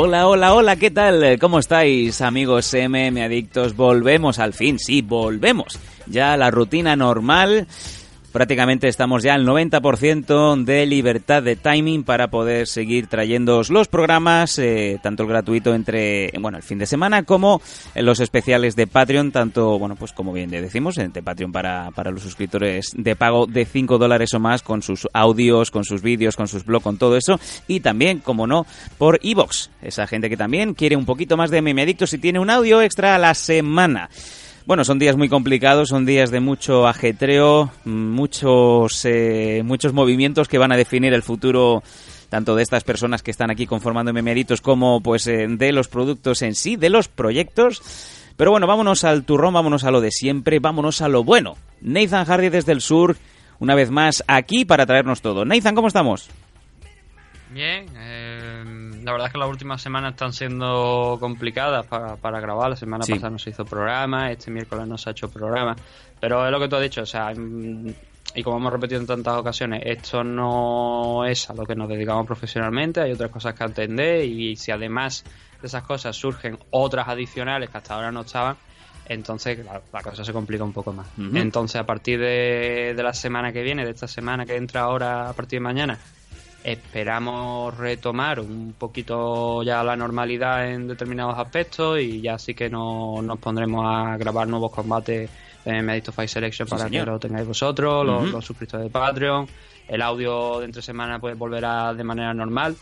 Hola, hola, hola, ¿qué tal? ¿Cómo estáis, amigos MM Adictos? Volvemos al fin, sí, volvemos. Ya a la rutina normal. Prácticamente estamos ya al 90% de libertad de timing para poder seguir trayéndoos los programas, eh, tanto el gratuito entre, bueno, el fin de semana como los especiales de Patreon, tanto, bueno, pues como bien decimos, de Patreon para, para los suscriptores de pago de 5 dólares o más, con sus audios, con sus vídeos, con sus blogs, con todo eso, y también, como no, por Evox, esa gente que también quiere un poquito más de meme adictos y tiene un audio extra a la semana. Bueno, son días muy complicados, son días de mucho ajetreo, muchos, eh, muchos movimientos que van a definir el futuro tanto de estas personas que están aquí conformando memeritos como pues eh, de los productos en sí, de los proyectos. Pero bueno, vámonos al turrón, vámonos a lo de siempre, vámonos a lo bueno. Nathan Hardy desde el sur, una vez más aquí para traernos todo. Nathan, ¿cómo estamos? Bien, eh, la verdad es que las últimas semanas están siendo complicadas para, para grabar. La semana Sí. pasada no se hizo programa, este miércoles no se ha hecho programa. Pero es lo que tú has dicho, o sea, y como hemos repetido en tantas ocasiones, esto no es a lo que nos dedicamos profesionalmente, hay otras cosas que atender y si además de esas cosas surgen otras adicionales que hasta ahora no estaban, entonces la, la cosa se complica un poco más. Entonces a partir de, de la semana que viene, de esta semana que entra ahora a partir de mañana, esperamos retomar un poquito ya la normalidad en determinados aspectos y ya sí que no, nos pondremos a grabar nuevos combates en Medito Fight Selection Sí, para señor. que lo tengáis vosotros, los, los suscriptores de Patreon. El audio de entre semana pues volverá de manera normal.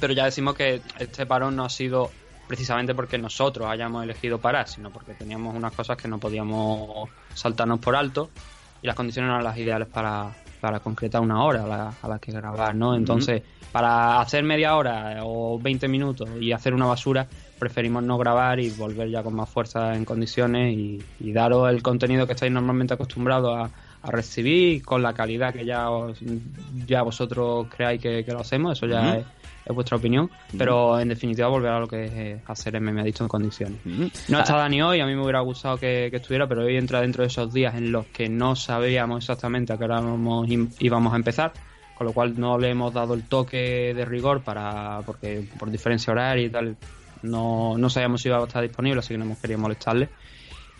Pero ya decimos que este parón no ha sido precisamente porque nosotros hayamos elegido parar, sino porque teníamos unas cosas que no podíamos saltarnos por alto y las condiciones no eran las ideales para, para concretar una hora a la, a la que grabar, ¿no? Entonces, para hacer media hora o 20 minutos y hacer una basura, preferimos no grabar y volver ya con más fuerza en condiciones y, y daros el contenido que estáis normalmente acostumbrados a, a recibir con la calidad que ya, os- ya vosotros creáis que, que lo hacemos, eso ya es, es vuestra opinión, pero en definitiva volver a lo que es eh, hacer MM Adicto en condiciones. No está Dani hoy, a mí me hubiera gustado que, que estuviera, pero hoy entra dentro de esos días en los que no sabíamos exactamente a qué hora íbamos, a empezar, con lo cual no le hemos dado el toque de rigor para porque por diferencia horaria y tal no, no sabíamos si iba a estar disponible, así que no hemos querido molestarle.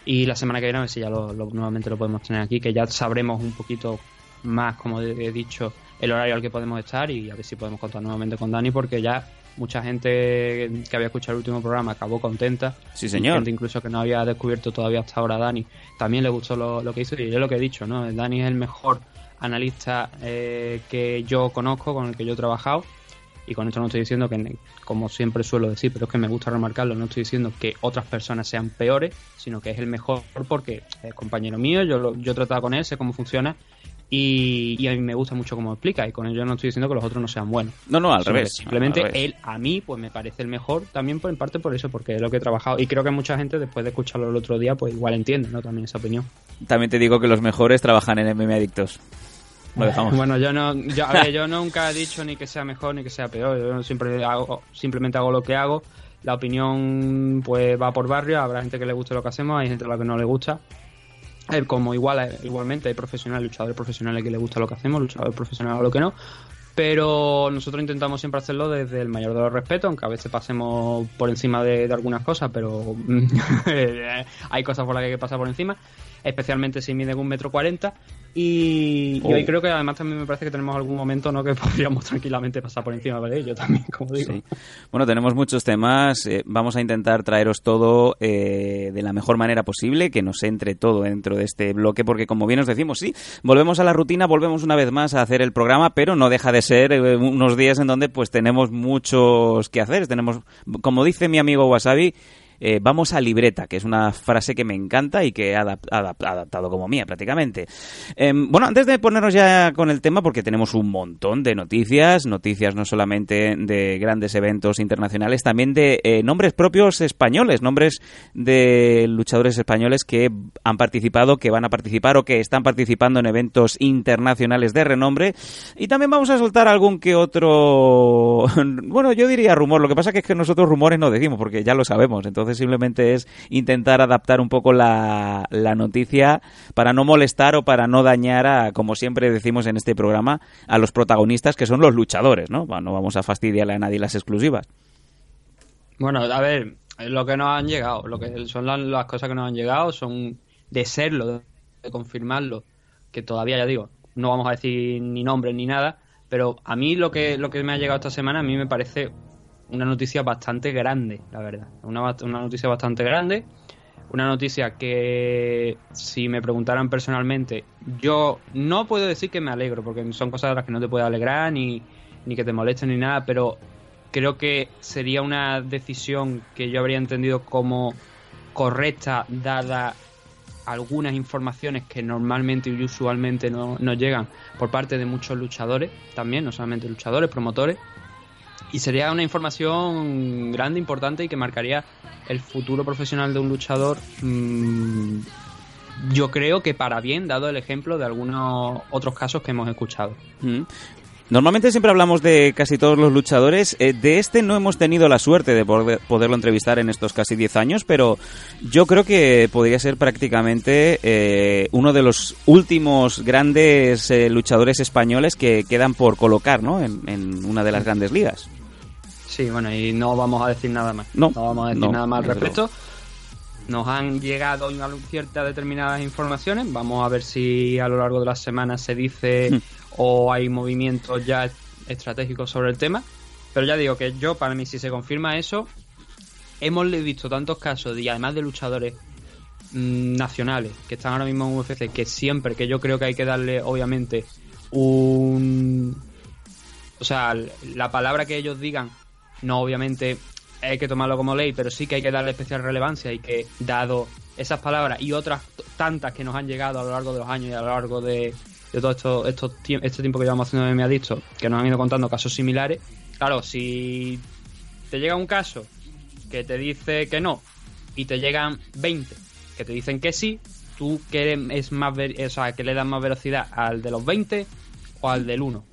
Y la semana que viene a ver si ya lo, lo- nuevamente lo podemos tener aquí, que ya sabremos un poquito más, como he dicho, el horario al que podemos estar y a ver si podemos contar nuevamente con Dani, porque ya mucha gente que había escuchado el último programa acabó contenta. Sí, señor. gente incluso que no había descubierto todavía hasta ahora a Dani, también le gustó lo, lo que hizo y es lo que he dicho, ¿no? Dani es el mejor analista eh, que yo conozco, con el que yo he trabajado. Y con esto no estoy diciendo que, como siempre suelo decir, pero es que me gusta remarcarlo, no estoy diciendo que otras personas sean peores, sino que es el mejor porque es compañero mío, yo, lo- yo he tratado con él, sé cómo funciona y, y a mí me gusta mucho cómo explica y con ello no estoy diciendo que los otros no sean buenos. No, no, al revés. Simplemente al revés. él, a mí, pues me parece el mejor también por en parte por eso, porque es lo que he trabajado. Y creo que mucha gente, después de escucharlo el otro día, pues igual entiende, ¿no? También esa opinión. También te digo que los mejores trabajan en MM Adictos. Lo dejamos. Bueno, yo no, yo, a ver, yo nunca he dicho ni que sea mejor ni que sea peor. Yo siempre hago, simplemente hago lo que hago. La opinión, pues va por barrio. Habrá gente que le guste lo que hacemos, hay gente a la que no le gusta. Como igual, eh, igualmente hay profesionales, luchadores profesionales que les gusta lo que hacemos, luchadores profesionales a lo que no. Pero nosotros intentamos siempre hacerlo desde el mayor de los respetos, aunque a veces pasemos por encima de, de algunas cosas, pero eh, hay cosas por las que hay que pasar por encima, especialmente si miden un metro cuarenta. Y, y Oh. hoy creo que además también me parece que tenemos algún momento ¿no? que podríamos tranquilamente pasar por encima de ello también, como digo. Sí. Bueno, tenemos muchos temas. eh, vamos a intentar traeros todo eh, de la mejor manera posible, que nos entre todo dentro de este bloque, porque como bien os decimos, sí, volvemos a la rutina, volvemos una vez más a hacer el programa, pero no deja de ser eh, unos días en donde pues tenemos muchos que hacer. Tenemos, como dice mi amigo Wasabi, eh, vamos a libreta, que es una frase que me encanta y que he adaptado como mía prácticamente. Em, bueno, antes de ponernos ya con el tema, porque tenemos un montón de noticias, noticias no solamente de grandes eventos internacionales, también de eh, nombres propios españoles, nombres de luchadores españoles que han participado, que van a participar o que están participando en eventos internacionales de renombre. Y también vamos a soltar algún que otro, bueno, yo diría rumor. Lo que pasa es que nosotros rumores no decimos porque ya lo sabemos. Entonces simplemente es intentar adaptar un poco la, la noticia para no molestar o para no dañar a, como siempre decimos en este programa, a los protagonistas que son los luchadores, ¿no? no vamos a fastidiarle a nadie las exclusivas. Bueno, a ver, lo que nos han llegado, lo que son las, cosas que nos han llegado son de serlo, de, confirmarlo, que todavía ya digo, no vamos a decir ni nombres ni nada, pero a mí lo que lo que me ha llegado esta semana a mí me parece una noticia bastante grande, la verdad, una, una noticia bastante grande, una noticia que si me preguntaran personalmente, yo no puedo decir que me alegro, porque son cosas de las que no te puedo alegrar ni, ni que te molesten ni nada, pero creo que sería una decisión que yo habría entendido como correcta dada algunas informaciones que normalmente y usualmente no, no llegan por parte de muchos luchadores también, no solamente luchadores, promotores. Y sería una información grande, importante y que marcaría el futuro profesional de un luchador. Mm, yo creo que para bien, dado el ejemplo de algunos otros casos que hemos escuchado. Mm. Normalmente siempre hablamos de casi todos los luchadores. Eh, de este no hemos tenido la suerte de poderlo entrevistar en estos casi 10 años, pero yo creo que podría ser prácticamente eh, uno de los últimos grandes eh, luchadores españoles que quedan por colocar ¿no? en, una de las grandes ligas. Sí, bueno, y no vamos a decir nada más. No, vamos a decir nada más al respecto. Nos han llegado ciertas determinadas informaciones. Vamos a ver si a lo largo de las semanas se dice hmm o hay movimientos ya estratégicos sobre el tema. Pero ya digo que yo, para mí, si se confirma eso, hemos visto tantos casos, y además de luchadores mm, nacionales que están ahora mismo en UFC, que siempre, que yo creo que hay que darle, obviamente, un. O sea, la palabra que ellos digan, no obviamente hay que tomarlo como ley, pero sí que hay que darle especial relevancia y que, dado esas palabras y otras tantas que nos han llegado a lo largo de los años y a lo largo de, de todo esto, esto, este tiempo que llevamos haciendo me ha dicho, que nos han ido contando casos similares, claro, si te llega un caso que te dice que no y te llegan 20 que te dicen que sí, tú que es más o sea, que le das más velocidad al de los 20 o al del 1.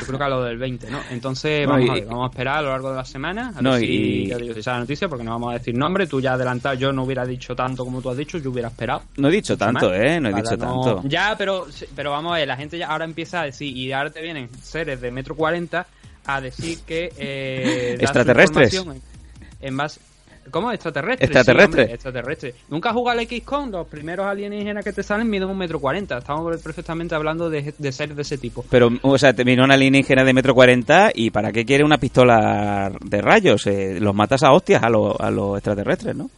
Yo creo que a lo del 20, ¿no? Entonces, vamos, a, ver, vamos a esperar a lo largo de la semana a ver si, ya digo, si sale la noticia, porque no vamos a decir nombre. Tú ya adelantado, yo no hubiera dicho tanto como tú has dicho, yo hubiera esperado. No he dicho tanto, ¿eh? No he dicho tanto. Ya, pero, pero vamos a ver, la gente ya ahora empieza a decir, y ahora te vienen seres de metro cuarenta a decir que... Eh, Extraterrestres. En base, ¿Cómo? Extraterrestre. Extraterrestre. extraterrestre. ¿Nunca has jugado al X-Con? Los primeros alienígenas que te salen miden un metro cuarenta. Estamos perfectamente hablando de, de seres de ese tipo. Pero, o sea, te vino una alienígena de metro cuarenta y ¿para qué quiere una pistola de rayos? Eh, los matas a hostias a, a los extraterrestres, ¿no?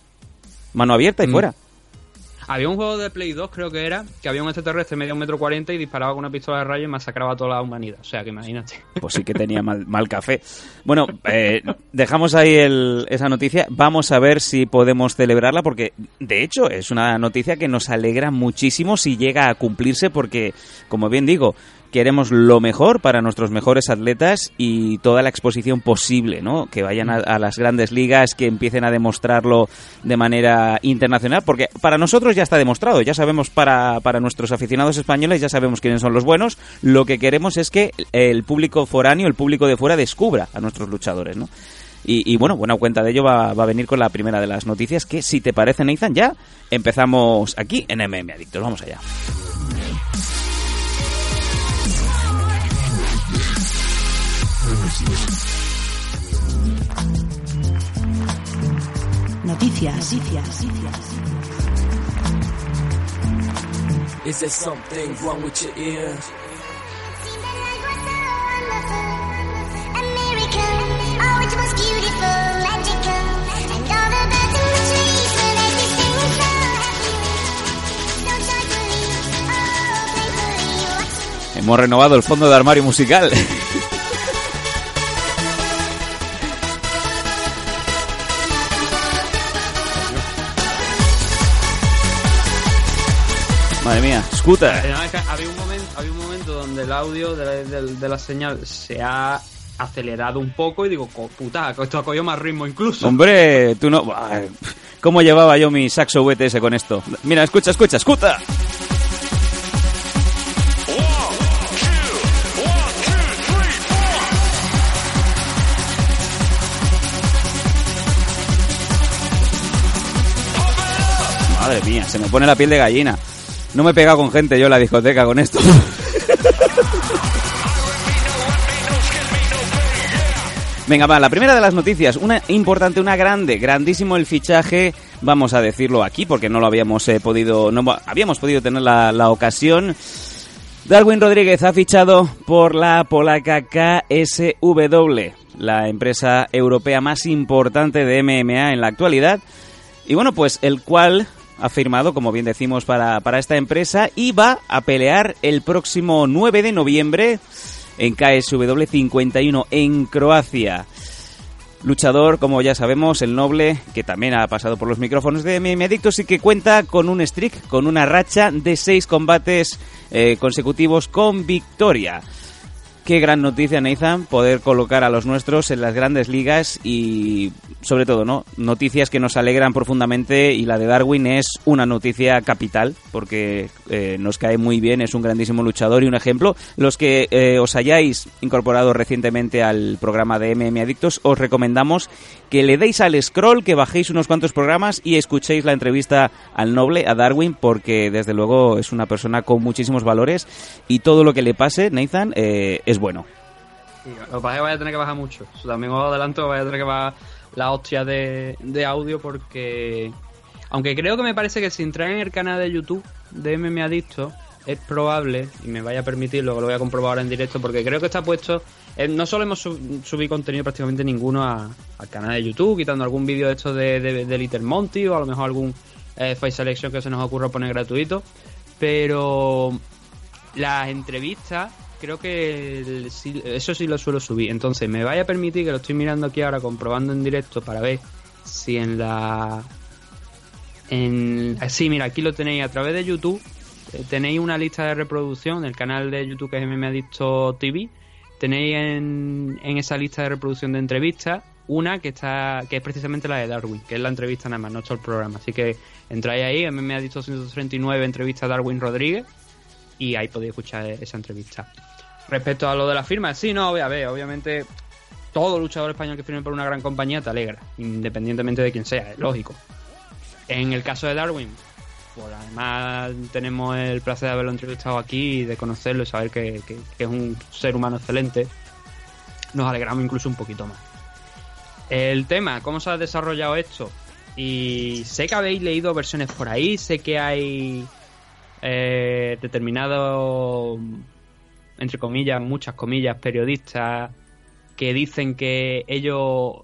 Mano abierta y mm. fuera. Había un juego de Play 2, creo que era, que había un extraterrestre medio un metro cuarenta y disparaba con una pistola de rayo y masacraba a toda la humanidad. O sea, que imagínate. Pues sí que tenía mal, mal café. Bueno, eh, dejamos ahí esa noticia. Vamos a ver si podemos celebrarla porque, de hecho, es una noticia que nos alegra muchísimo si llega a cumplirse porque, como bien digo, queremos lo mejor para nuestros mejores atletas y toda la exposición posible, ¿no? Que vayan a, las grandes ligas, que empiecen a demostrarlo de manera internacional, porque para nosotros ya está demostrado, ya sabemos para, para nuestros aficionados españoles, ya sabemos quiénes son los buenos, lo que queremos es que el público foráneo, el público de fuera, descubra a nuestros luchadores, ¿no? Y, bueno, buena cuenta de ello va, va, a venir con la primera de las noticias, que si te parece, Nathan, ya empezamos aquí en MM Adictos. Vamos allá. Noticias. Noticias. Is there something wrong with your ear? Hemos renovado el fondo de armario musical. Es que había, un momento, había un momento donde el audio de la, de- de la señal se ha acelerado un poco y digo, "Co- puta, esto ha cogido más ritmo incluso. Hombre, tú no... ¿Cómo llevaba yo mi saxo VTS con esto? Mira, escucha, escucha, escucha. Madre mía, se me pone la piel de gallina. No me he pegado con gente yo en la discoteca con esto. Venga, va, la primera de las noticias, una importante, una grande, grandísimo el fichaje, vamos a decirlo aquí porque no lo habíamos eh, podido, no habíamos podido tener la, la ocasión. Darwin Rodríguez ha fichado por la polaca KSW, la empresa europea más importante de MMA en la actualidad. Y bueno, pues el cual ha firmado, como bien decimos, para, para esta empresa y va a pelear el próximo 9 de noviembre en KSW 51 en Croacia. Luchador, como ya sabemos, el noble, que también ha pasado por los micrófonos de MM Adictos y que cuenta con un streak, con una racha de seis combates eh, consecutivos con victoria. Qué gran noticia, Nathan, poder colocar a los nuestros en las grandes ligas y, sobre todo, ¿no? Noticias que nos alegran profundamente y la de Darwin es una noticia capital porque eh, nos cae muy bien, es un grandísimo luchador y un ejemplo. Los que eh, os hayáis incorporado recientemente al programa de MM Adictos, os recomendamos que le deis al scroll, que bajéis unos cuantos programas y escuchéis la entrevista al noble, a Darwin, porque desde luego es una persona con muchísimos valores y todo lo que le pase, Nathan, eh, es bueno. Lo que pasa es que vaya a tener que bajar mucho. También os adelanto, vaya a tener que bajar la hostia de, de audio porque... Aunque creo que me parece que si entrar en el canal de YouTube de MM Adicto es probable, y me vaya a permitir, luego lo voy a comprobar ahora en directo, porque creo que está puesto... eh, no solo hemos sub- subido contenido prácticamente ninguno a- al canal de YouTube, quitando algún vídeo de estos de Little Monty o a lo mejor algún eh, Face Selection que se nos ocurra poner gratuito, pero las entrevistas creo que el- eso sí lo suelo subir. Entonces me vaya a permitir que lo estoy mirando aquí ahora, comprobando en directo para ver si en la... En, sí, mira, aquí lo tenéis a través de YouTube. eh, tenéis una lista de reproducción del canal de YouTube que es MM Adicto TV. Tenéis en, en esa lista de reproducción de entrevistas una que está que es precisamente la de Darwin, que es la entrevista nada más, no todo el programa. Así que entráis ahí, MM Adicto 139, entrevista a Darwin Rodríguez y ahí podéis escuchar esa entrevista. Respecto a lo de la firma, sí, no, a ver, obviamente todo luchador español que firme por una gran compañía te alegra, independientemente de quién sea, es lógico. En el caso de Darwin, pues además tenemos el placer de haberlo entrevistado aquí y de conocerlo y saber que, es un ser humano excelente. Nos alegramos incluso un poquito más. El tema, ¿cómo se ha desarrollado esto? Y sé que habéis leído versiones por ahí, sé que hay eh, determinados, entre comillas, muchas comillas, periodistas que dicen que ellos,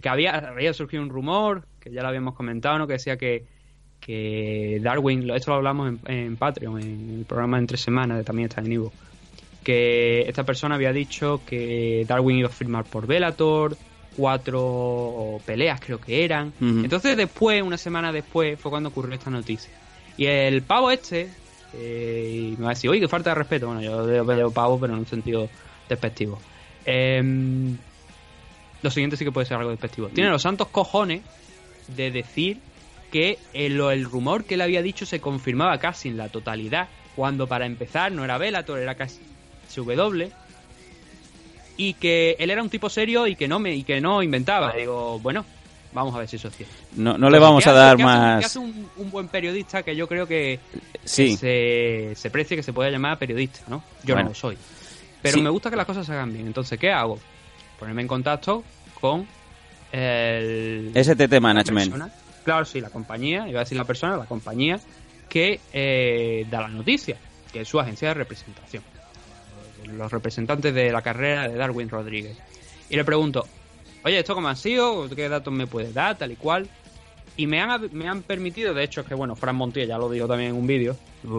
que había, había surgido un rumor, que ya lo habíamos comentado, ¿no? que decía que, que Darwin, esto lo hablamos en, en Patreon, en el programa Entre Semanas, que también está en Ivo, que esta persona había dicho que Darwin iba a firmar por Bellator, cuatro peleas creo que eran. Entonces después, una semana después, fue cuando ocurrió esta noticia. Y el pavo este, eh, y me va a decir, oye, que falta de respeto. Bueno, yo le veo pavo, pero en un sentido despectivo. Em, lo siguiente sí que puede ser algo despectivo. Tiene los santos cojones de decir que el, el rumor que él había dicho se confirmaba casi en la totalidad, cuando para empezar no era Bellator, era casi CW, y que él era un tipo serio y que no me y que no inventaba. Digo, bueno, vamos a ver si eso es cierto. No, no le vamos ¿Qué a dar hace- más... qué hace un, un buen periodista que yo creo que Sí, se, se precie que se pueda llamar periodista, ¿no? Yo Bueno. no lo soy. Pero Sí. me gusta que las cosas se hagan bien. Entonces, ¿qué hago? Ponerme en contacto con el... STT Management. persona- claro, sí, la compañía, iba a decir la persona, la compañía que eh, da la noticia, que es su agencia de representación. Los representantes de la carrera de Darwin Rodríguez. Y le pregunto, oye, ¿esto cómo ha sido? ¿Qué datos me puedes dar? Tal y cual. Y me han, me han permitido, de hecho, es que bueno, Fran Montilla ya lo dijo también en un vídeo,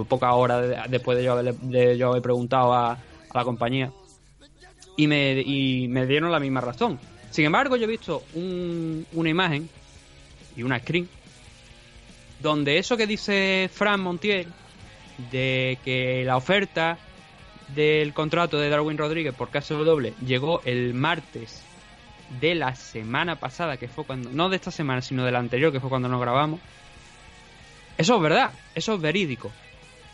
pocas horas de- después de yo, haberle- de yo haber preguntado a, la compañía, y me, y me dieron la misma razón. Sin embargo, yo he visto un- una imagen y una screen donde eso que dice Fran Montiel de que la oferta del contrato de Darwin Rodríguez por KSW llegó el martes de la semana pasada, que fue cuando, no de esta semana, sino de la anterior, que fue cuando nos grabamos. Eso es verdad, eso es verídico.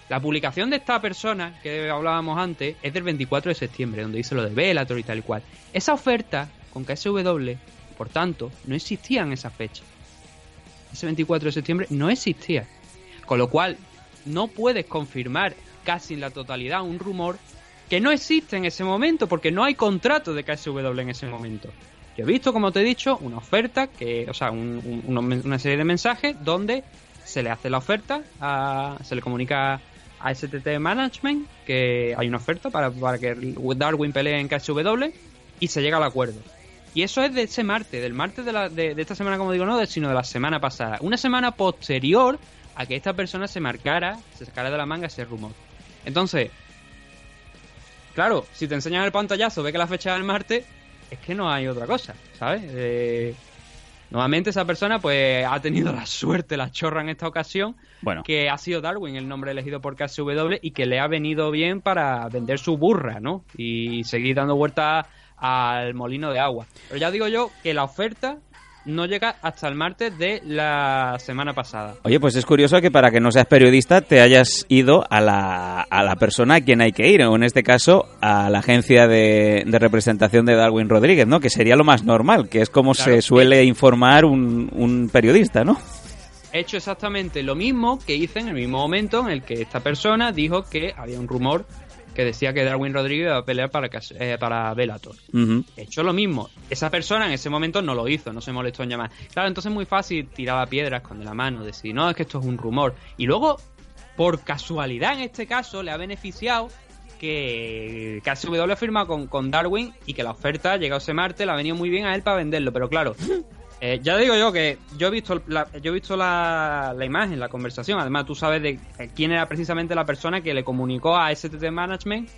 La publicación de esta persona que hablábamos antes es del 24 de septiembre, donde dice lo de Bellator y tal y cual. Esa oferta con KSW, por tanto, no existía en esa fecha. Ese 24 de septiembre no existía. Con lo cual, no puedes confirmar casi en la totalidad un rumor que no existe en ese momento, porque no hay contrato de KSW en ese momento. He visto, como te he dicho, una oferta, que, o sea, una serie de mensajes donde se le hace la oferta, se le comunica a STT Management que hay una oferta para, para que Darwin pelee en KSW y se llega al acuerdo. Y eso es de ese martes, del martes de, la, de, esta semana, como digo, no, sino de la semana pasada. Una semana posterior a que esta persona se marcara, se sacara de la manga ese rumor. Entonces, claro, si te enseñan el pantallazo, ve que la fecha es el martes, es que no hay otra cosa, ¿sabes? Eh, Nuevamente esa persona pues ha tenido la suerte, la chorra en esta ocasión, bueno. que ha sido Darwin el nombre elegido por KSW y que le ha venido bien para vender su burra, ¿no? Y seguir dando vueltas al molino de agua. Pero ya digo yo que la oferta no llega hasta el martes de la semana pasada. Oye, pues es curioso que para que no seas periodista te hayas ido a la, a la persona a quien hay que ir, o en este caso a la agencia de, representación de Darwin Rodríguez, ¿no? Que sería lo más normal, que es como se suele informar un, un periodista, ¿no? He hecho exactamente lo mismo que hice en el mismo momento en el que esta persona dijo que había un rumor que decía que Darwin Rodríguez iba a pelear para, eh, para Bellator. Hecho lo mismo. Esa persona en ese momento no lo hizo, no se molestó en llamar. Claro, entonces es muy fácil tiraba piedras con la mano, decir, no, es que esto es un rumor. Y luego, por casualidad en este caso, le ha beneficiado que KSW ha firmado con, con Darwin y que la oferta, llegado ese martes, le ha venido muy bien a él para venderlo. Pero claro, eh, ya digo yo que yo he visto la, yo he visto la, la, imagen, la conversación. Además, tú sabes de quién era precisamente la persona que le comunicó a STT Management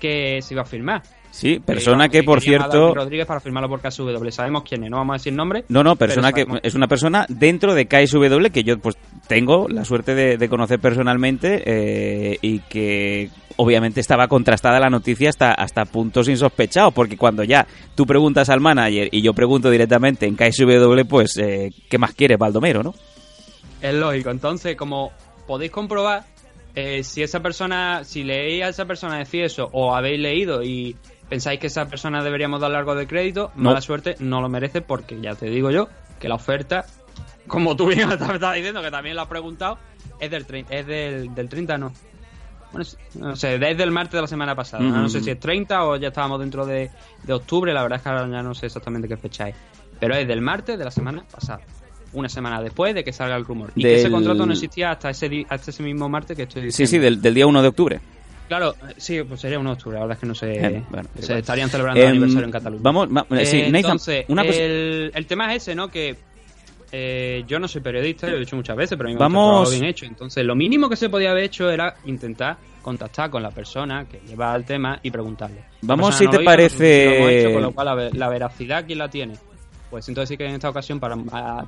que se iba a firmar. Sí, persona que, por cierto. Rodríguez para firmarlo por KSW. Sabemos quién es, no vamos a decir nombre. No, no, persona que es una persona dentro de KSW que yo pues tengo la suerte de, conocer personalmente eh, y que obviamente estaba contrastada la noticia hasta, hasta puntos insospechados, porque cuando ya tú preguntas al manager y yo pregunto directamente en KSW, pues, eh, ¿qué más quieres, Baldomero, no? Es lógico. Entonces, como podéis comprobar, eh, si esa persona, si leéis a esa persona decir eso o habéis leído y pensáis que esa persona deberíamos dar algo de crédito, mala suerte, no lo merece porque ya te digo yo que la oferta, como tú bien estabas diciendo, que también lo has preguntado, es del, es del, del 30, no. Bueno, no sé, desde el martes de la semana pasada. No sé si es 30 o ya estábamos dentro de, de octubre, la verdad es que ahora ya no sé exactamente qué fecha es. Pero es del martes de la semana pasada una semana después de que salga el rumor. Y que ese contrato no existía hasta ese, hasta ese mismo martes que estoy diciendo. Sí, sí, del, del día 1 de octubre. Claro, sí, pues sería 1 de octubre, la verdad es que no sé. Eh, bueno, se estarían celebrando el em, aniversario en Cataluña. Vamos, eh, sí, entonces, una cosa... el, el, tema es ese, ¿no? Que eh, yo no soy periodista, lo he dicho muchas veces, pero a mí me Vamos... bien hecho. Entonces, lo mínimo que se podía haber hecho era intentar contactar con la persona que lleva el tema y preguntarle. Vamos, si te parece. con lo cual, la veracidad, ¿quién la tiene? Pues entonces sí que en esta ocasión, para,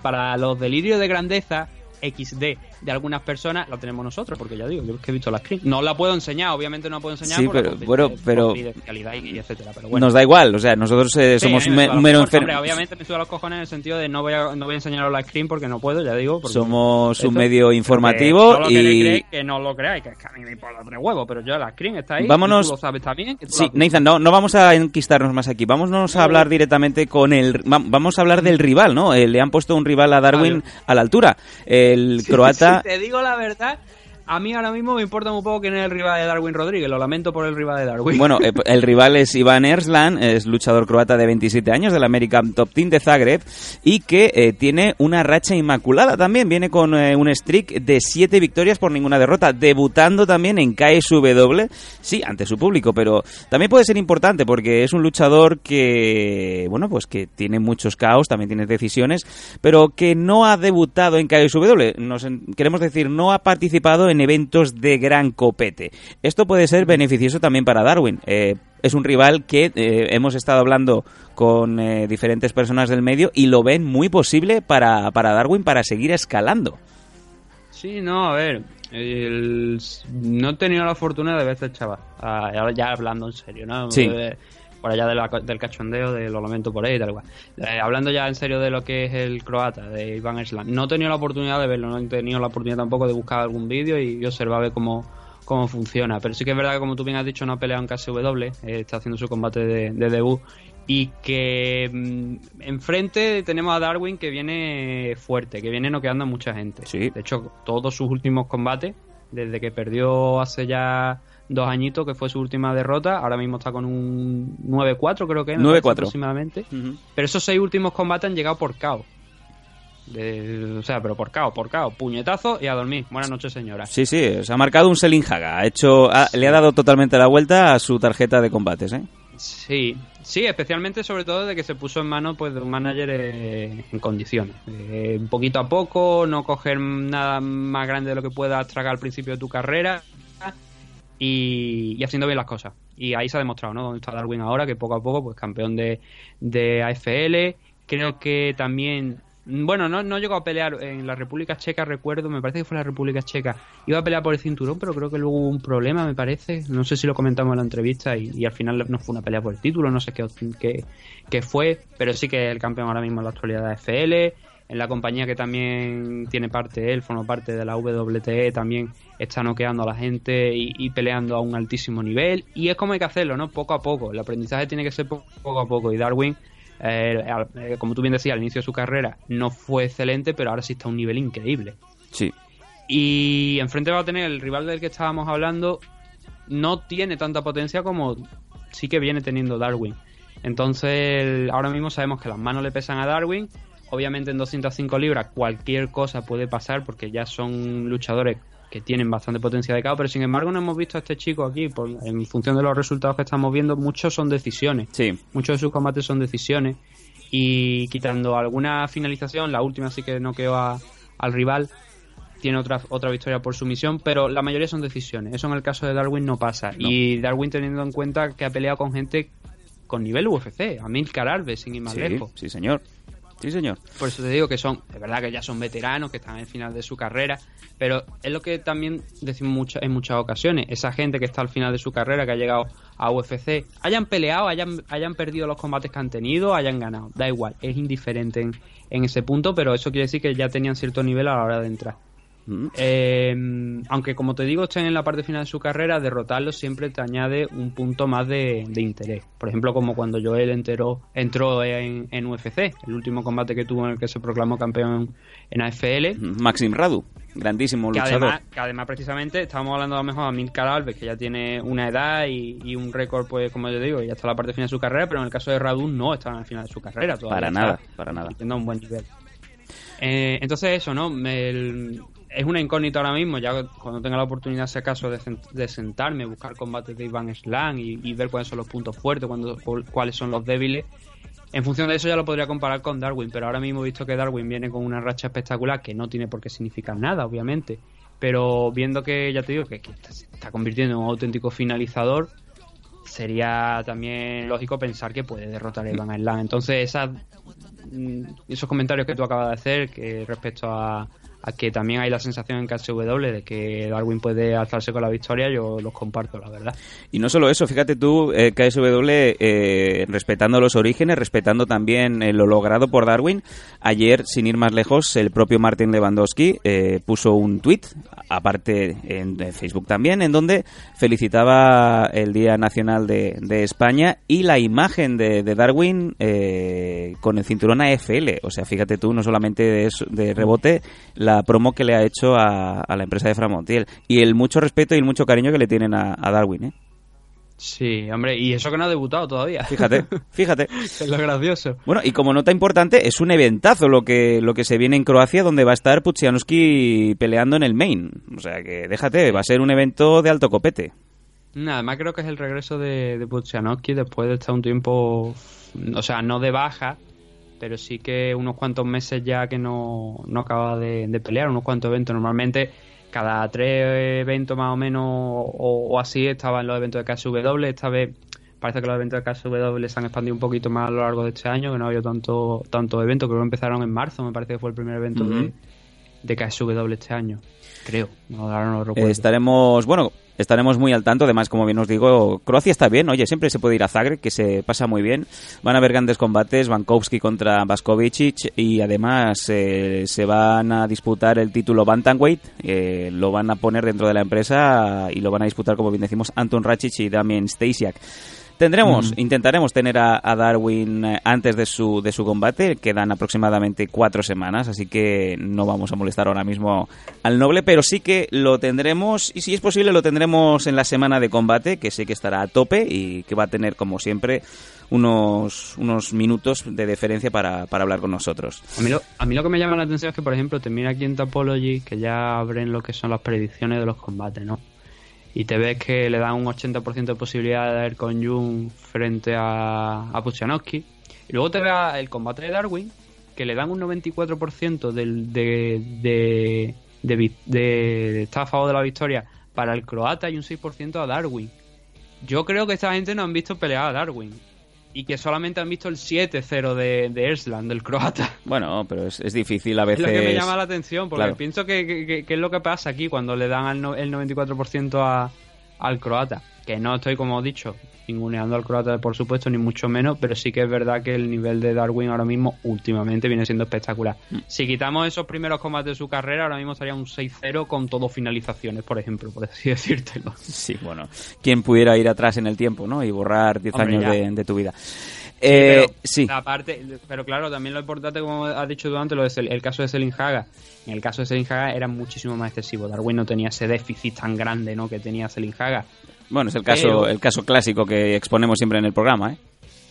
para los delirios de grandeza, XD de algunas personas la tenemos nosotros, porque ya digo, yo es que he visto la screen. No la puedo enseñar, obviamente no la puedo enseñar sí, pero, bueno, pero y, etcétera, pero bueno. Nos da igual, o sea, nosotros eh, somos un mero enfermo. Obviamente me subo a los cojones en el sentido de no voy a, no voy a enseñaros la screen porque no puedo, ya digo. Somos un medio informativo y... Que, no lo creáis, que, es que a mí me importa tres huevos, pero yo la screen está ahí, Vámonos... tú lo sabes también. sí, Nathan, no, no vamos a enquistarnos más aquí, vámonos a hablar directamente con el... Vamos a hablar del rival, ¿no? Eh, le han puesto un rival a Darwin a la altura. El croata te digo la verdad, a mí ahora mismo me importa un poco quién es el rival de Darwin Rodríguez, lo lamento por el rival de Darwin. Bueno, eh, el rival es Iván Erslan, es luchador croata de 27 años del American Top Team de Zagreb y que eh, tiene una racha inmaculada también, viene con eh, un streak de 7 victorias por ninguna derrota, debutando también en KSW, sí, ante su público, pero también puede ser importante porque es un luchador que, bueno, pues que tiene muchos caos, también tiene decisiones, pero que no ha debutado en KSW, Nos, queremos decir, no ha participado en eventos de gran copete. Esto puede ser beneficioso también para Darwin. Eh, es un rival que eh, hemos estado hablando con eh, diferentes personas del medio y lo ven muy posible para, para Darwin para seguir escalando. Sí, no, a ver, El- no he tenido la fortuna de ver este chaval. Ah, ahora ya hablando en serio, ¿no? Sí. Eh, Por allá de la- del cachondeo, de lo lamento por ahí y tal cual. Eh, hablando ya en serio de lo que es el croata, de Iván Eslan. No he tenido la oportunidad de verlo, no he tenido la oportunidad tampoco de buscar algún vídeo y, observar a ver cómo, cómo funciona. Pero sí que es verdad que, como tú bien has dicho, no ha peleado en KSW, eh, está haciendo su combate de, de debut. Y que mm, enfrente tenemos a Darwin que viene fuerte, que viene noqueando a mucha gente. Sí. De hecho, todos sus últimos combates, desde que perdió hace ya dos añitos, que fue su última derrota, ahora mismo está con un 9-4 creo que es, me 9-4. parece, aproximadamente. Pero esos seis últimos combates han llegado por KO. De- o sea, pero por KO, por KO, puñetazo y a dormir. Buenas noches, señora. Sí, sí, se ha marcado un Selling Haga. Ha hecho, ha- le ha dado totalmente la vuelta a su tarjeta de combates, ¿eh? Sí, sí, especialmente sobre todo de que se puso en manos pues, de un manager eh, en condiciones. Eh, poquito a poco, no coger nada más grande de lo que puedas tragar al principio de tu carrera y, haciendo bien las cosas. Y ahí se ha demostrado, ¿no? Donde está Darwin ahora, que poco a poco, pues campeón de, de AFL. Creo que también. Bueno, no, no llegó a pelear en la República Checa, recuerdo, me parece que fue la República Checa. Iba a pelear por el cinturón, pero creo que luego hubo un problema, me parece. No sé si lo comentamos en la entrevista y, y al final no fue una pelea por el título, no sé qué, qué, qué fue, pero sí que es el campeón ahora mismo en la actualidad de AFL. En la compañía que también tiene parte él, forma parte de la WTE, también está noqueando a la gente y, y peleando a un altísimo nivel. Y es como hay que hacerlo, ¿no? Poco a poco. El aprendizaje tiene que ser po- poco a poco. Y Darwin, eh, eh, como tú bien decías, al inicio de su carrera no fue excelente, pero ahora sí está a un nivel increíble. Sí. Y enfrente va a tener el rival del que estábamos hablando, no tiene tanta potencia como sí que viene teniendo Darwin. Entonces, ahora mismo sabemos que las manos le pesan a Darwin. Obviamente en 205 libras cualquier cosa puede pasar porque ya son luchadores que tienen bastante potencia de KO, pero sin embargo no hemos visto a este chico aquí, por- en función de los resultados que estamos viendo, muchos son decisiones. Sí. Muchos de sus combates son decisiones. Y quitando alguna finalización, la última sí que noqueó a- al rival. Tiene otra, otra victoria por sumisión, pero la mayoría son decisiones. Eso en el caso de Darwin no pasa. No. Y Darwin teniendo en cuenta que ha peleado con gente con nivel UFC, a Milcar Alves, sin ir más Sí, lejos. sí, señor. Sí, señor. Por eso te digo que son, es verdad que ya son veteranos, que están en el final de su carrera, pero es lo que también decimos en muchas ocasiones. Esa gente que está al final de su carrera, que ha llegado a UFC, hayan peleado, hayan, hayan perdido los combates que han tenido, hayan ganado. Da igual, es indiferente en, en ese punto, pero eso quiere decir que ya tenían cierto nivel a la hora de entrar. Mm. Eh, aunque como te digo, estén en la parte final de su carrera, derrotarlos siempre te añade un punto más de, de interés. Por ejemplo, como cuando Joel enteró, entró en, en UFC, el último combate que tuvo en el que se proclamó campeón en AFL. Maxim Radu, grandísimo Que luchador. además, que además, precisamente, estábamos hablando a lo mejor a Milcar Alves, que ya tiene una edad y, y un récord, pues como yo digo, ya está en la parte final de su carrera, pero en el caso de Radun no está en el final de su carrera. todavía Para nada, para nada. a un buen nivel. Eh, entonces eso, ¿no? El- es una incógnita ahora mismo, ya cuando tenga la oportunidad, si acaso, de, sen- de sentarme, buscar combates de Iván Slan y, ver cuáles son los puntos fuertes, cuándo- cu- cuáles son los débiles. En función de eso ya lo podría comparar con Darwin, pero ahora mismo he visto que Darwin viene con una racha espectacular que no tiene por qué significar nada, obviamente. Pero viendo que, ya te digo, que, se está convirtiendo en un auténtico finalizador, sería también lógico pensar que puede derrotar a Iván Slan. Entonces, esas, mm, esos comentarios que tú acabas de hacer que respecto a, a que también hay la sensación en KSW de que Darwin puede alzarse con la victoria, yo los comparto, la verdad. Y no solo eso, fíjate tú, eh, KSW, eh, respetando los orígenes, respetando también eh, lo logrado por Darwin, ayer, sin ir más lejos, el propio Martin Lewandowski eh, puso un tuit, aparte en, Facebook también, en donde felicitaba el Día Nacional de, España y la imagen de, Darwin con el cinturón AFL. O sea, fíjate tú, no solamente de, de rebote, la promo que le ha hecho a, a la empresa de Framontiel y el mucho respeto y el mucho cariño que le tienen a, a Darwin, ¿eh? Sí, hombre, y eso que no ha debutado todavía. Fíjate, fíjate. es lo gracioso. Bueno, y como nota importante, es un eventazo lo que, lo que se viene en Croacia, donde va a estar Pudzianowski peleando en el main. O sea que déjate, va a ser un evento de alto copete. Nada, además creo que es el regreso de, de después de estar un tiempo, o sea, no de baja, pero sí que unos cuantos meses ya que no, no acaba de, de pelear, unos cuantos eventos. Normalmente cada tres eventos más o menos o, o así estaban los eventos de KSW. Esta vez parece que los eventos de KSW se han expandido un poquito más a lo largo de este año, que no ha habido tanto, tantos eventos, creo que empezaron en marzo, me parece que fue el primer evento de, de KSW este año. Creo. No, ahora no recuerdo. estaremos, bueno, estaremos muy al tanto. Además, como bien os digo, Croacia está bien. Oye, siempre se puede ir a Zagreb, que se pasa muy bien. Van a haber grandes combates, Vankowski contra Vaskovicic y además eh, se van a disputar el título Bantamweight. Eh, lo van a poner dentro de la empresa y lo van a disputar, como bien decimos, Anton Racic y Damien Stasiak. Tendremos, intentaremos tener a, a Darwin eh, antes de su, de su combate, quedan aproximadamente cuatro semanas, así que no vamos a molestar ahora mismo al noble, pero sí que lo tendremos, y si es posible lo tendremos en la semana de combate, que sé que estará a tope y que va a tener, como siempre, unos, unos minutos de deferencia para, para hablar con nosotros. A mí, lo, a mí lo que me llama la atención es que, por ejemplo, termina aquí en Topology, que ya abren lo que son las predicciones de los combates, ¿no? Y te ves que le dan un 80% de posibilidad de ir con Jung frente a, a Puchanowski. Y luego te ves el combate de Darwin, que le dan un 94% del, de, de, de, de, estar a favor de la victoria para el croata y un 6% a Darwin. Yo creo que esta gente no han visto pelear a Darwin y que solamente han visto el 7-0 de, de Ersland, del croata. Bueno, pero es, es, difícil a veces. Es lo que me llama la atención, porque claro. pienso que, que, que, es lo que pasa aquí cuando le dan no, el 94% a, al croata. Que no estoy, como he dicho, ninguneando al croata, por supuesto, ni mucho menos, pero sí que es verdad que el nivel de Darwin ahora mismo, últimamente, viene siendo espectacular. Mm. Si quitamos esos primeros combates de su carrera, ahora mismo estaría un 6-0 con todo finalizaciones, por ejemplo, por así decírtelo. Sí, bueno, quien pudiera ir atrás en el tiempo, ¿no? Y borrar 10 años de, de, tu vida. Sí, eh, pero, sí. Aparte, pero claro, también lo importante, como has dicho tú antes, lo es el, el caso de Selin Haga. En el caso de Selin Haga era muchísimo más excesivo. Darwin no tenía ese déficit tan grande ¿no? que tenía Selin Haga. Bueno, es el caso, pero, el caso clásico que exponemos siempre en el programa, ¿eh?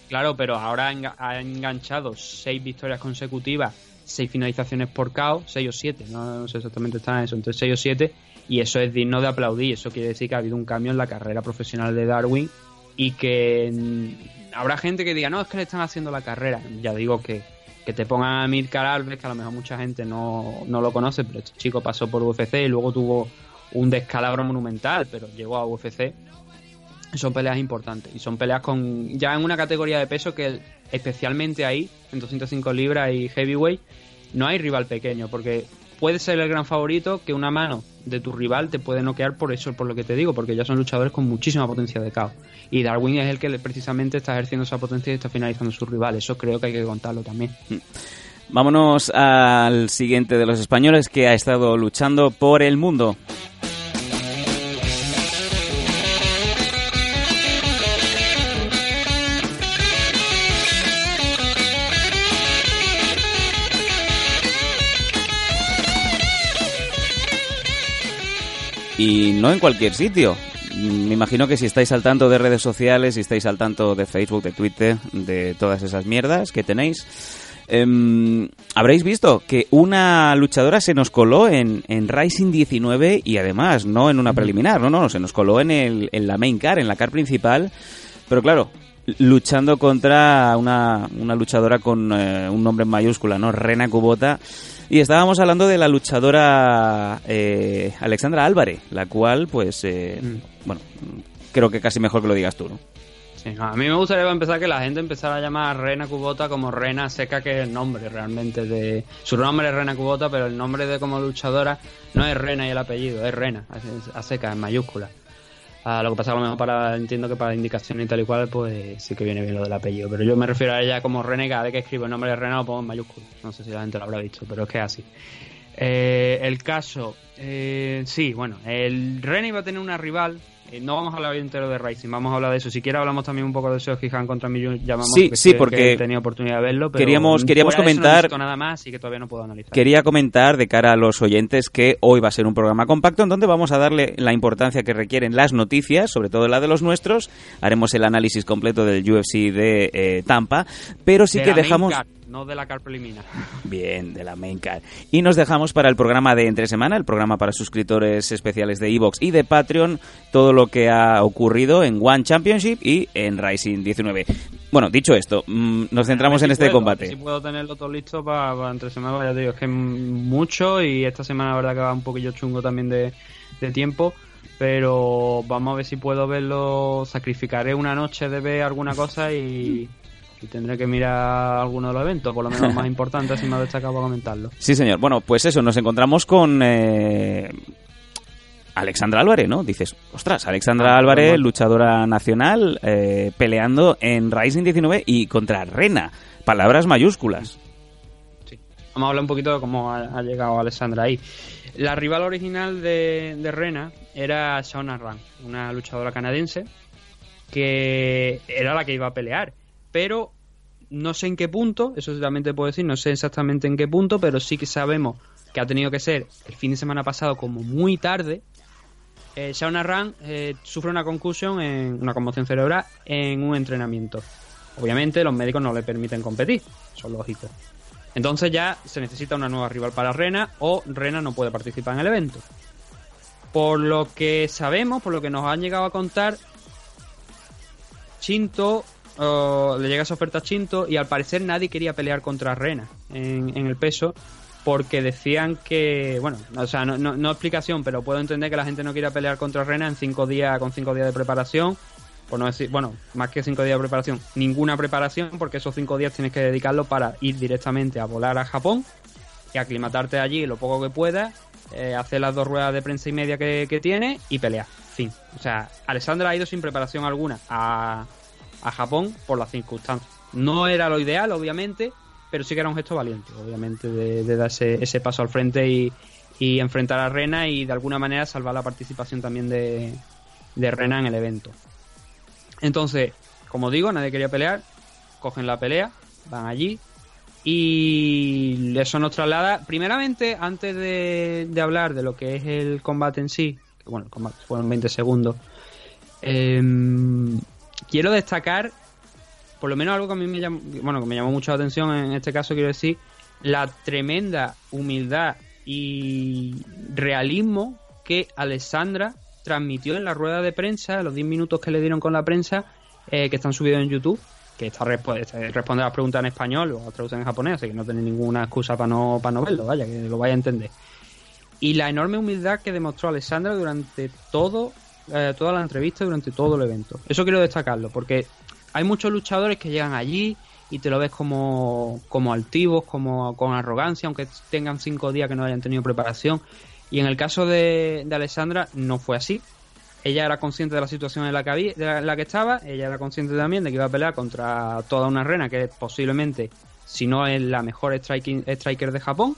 Claro, pero ahora ha enganchado seis victorias consecutivas, seis finalizaciones por KO, seis o siete, no sé exactamente está en eso, entonces seis o siete, y eso es digno de aplaudir. Eso quiere decir que ha habido un cambio en la carrera profesional de Darwin y que habrá gente que diga, no, es que le están haciendo la carrera. Ya digo que, que te pongan a Mirka Alves, que a lo mejor mucha gente no, no lo conoce, pero este chico pasó por UFC y luego tuvo un descalabro monumental, pero llegó a UFC. Son peleas importantes y son peleas con ya en una categoría de peso que especialmente ahí, en 205 libras y heavyweight, no hay rival pequeño, porque puede ser el gran favorito que una mano de tu rival te puede noquear por eso, por lo que te digo, porque ya son luchadores con muchísima potencia de caos. Y Darwin es el que precisamente está ejerciendo esa potencia y está finalizando su rival. Eso creo que hay que contarlo también. Vámonos al siguiente de los españoles que ha estado luchando por el mundo. Y no en cualquier sitio. Me imagino que si estáis al tanto de redes sociales, si estáis al tanto de Facebook, de Twitter, de todas esas mierdas que tenéis, eh, habréis visto que una luchadora se nos coló en, en Rising 19 y además no en una preliminar, no, no, se nos coló en, el, en la main car, en la car principal, pero claro, luchando contra una, una luchadora con eh, un nombre en mayúscula, ¿no? Rena Kubota. Y estábamos hablando de la luchadora eh, Alexandra Álvarez, la cual, pues, eh, mm. bueno, creo que casi mejor que lo digas tú, ¿no? Sí, a mí me gustaría empezar que la gente empezara a llamar a Rena Kubota como Rena Seca, que es el nombre realmente de. Su nombre es Rena Kubota, pero el nombre de como luchadora no es Rena y el apellido, es Rena, a seca, en mayúscula. Uh, lo que pasa a lo mejor para, entiendo que para indicación y tal y cual, pues sí que viene bien lo del apellido. Pero yo me refiero a ella como Rene, cada vez que escribo el nombre de Rena lo pongo en mayúscula. No sé si la gente lo habrá visto, pero es que es así. Eh, el caso, eh, sí, bueno, el Rene iba a tener una rival. Eh, no vamos a hablar entero de Racing, vamos a hablar de eso. Si quiere hablamos también un poco de Seo Han contra Millón. Llamamos sí, sí, porque que he tenido oportunidad de verlo. Pero queríamos, queríamos comentar. No nada más y que todavía no puedo analizar. Quería comentar de cara a los oyentes que hoy va a ser un programa compacto en donde vamos a darle la importancia que requieren las noticias, sobre todo la de los nuestros. Haremos el análisis completo del UFC de eh, Tampa, pero sí de que dejamos no de la car preliminar. Bien, de la main car. Y nos dejamos para el programa de entre semana, el programa para suscriptores especiales de Evox y de Patreon, todo lo que ha ocurrido en One Championship y en Rising 19. Bueno, dicho esto, mmm, nos centramos si en este puedo, combate. Si puedo tenerlo todo listo para, para entre semana, ya te digo, es que es mucho y esta semana la verdad que va un poquillo chungo también de, de tiempo pero vamos a ver si puedo verlo. Sacrificaré una noche de ver alguna cosa y, y tendré que mirar alguno de los eventos, por lo menos más importantes y más destacados para comentarlo. Sí, señor. Bueno, pues eso, nos encontramos con eh, Alexandra Álvarez, ¿no? Dices, ostras, Alexandra Ah, Álvarez, luchadora nacional, eh, peleando en Rising 19 y contra Rena. Palabras mayúsculas. Sí. Vamos a hablar un poquito de cómo ha, ha llegado Alessandra ahí. La rival original de, de Rena era Shauna Ran, una luchadora canadiense que era la que iba a pelear. Pero no sé en qué punto, eso también te puedo decir, no sé exactamente en qué punto, pero sí que sabemos que ha tenido que ser el fin de semana pasado como muy tarde. Eh, Shauna Ran eh, sufre una concusión, en, una conmoción cerebral en un entrenamiento. Obviamente los médicos no le permiten competir, eso es lógico. Entonces ya se necesita una nueva rival para Rena o Rena no puede participar en el evento. Por lo que sabemos, por lo que nos han llegado a contar, Chinto le llega esa oferta a Chinto y al parecer nadie quería pelear contra Rena en, en el peso porque decían que, bueno, o sea, no, no, explicación, pero puedo entender que la gente no quiera pelear contra Rena en cinco días, con cinco días de preparación, por no decir, bueno, más que cinco días de preparación, ninguna preparación, porque esos cinco días tienes que dedicarlo para ir directamente a volar a Japón y aclimatarte allí lo poco que puedas, eh, hacer las dos ruedas de prensa y media que, que tiene y pelear. Fin. O sea, Alessandra ha ido sin preparación alguna a Japón por las circunstancias. No era lo ideal, obviamente, pero sí que era un gesto valiente, obviamente, de, de dar ese, paso al frente y, enfrentar a Rena y de alguna manera salvar la participación también de, de Rena en el evento. Entonces, como digo, nadie quería pelear, cogen la pelea, van allí y eso nos traslada, primeramente, antes de, de hablar de lo que es el combate en sí, que bueno, el combate fueron 20 segundos, em, quiero destacar, por lo menos algo que a mí me llamó, bueno, que me llamó mucho la atención en este caso, quiero decir, la tremenda humildad y realismo que Alessandra transmitió en la rueda de prensa, los 10 minutos que le dieron con la prensa, eh, que están subidos en YouTube, que está este, responde a las preguntas en español o a traducción en japonés, así que no tenéis ninguna excusa para no, para no verlo, vaya, que lo vaya a entender. Y la enorme humildad que demostró Alessandra durante todo, eh, toda la entrevista, durante todo el evento. Eso quiero destacarlo, porque hay muchos luchadores que llegan allí y te lo ves como, como altivos, como con arrogancia, aunque tengan cinco días que no hayan tenido preparación. Y en el caso de, Alessandra no fue así. Ella era consciente de la situación en la que, había, de la, en la que estaba, ella era consciente también de que iba a pelear contra toda una rena que posiblemente, si no es la mejor striking- striker de Japón,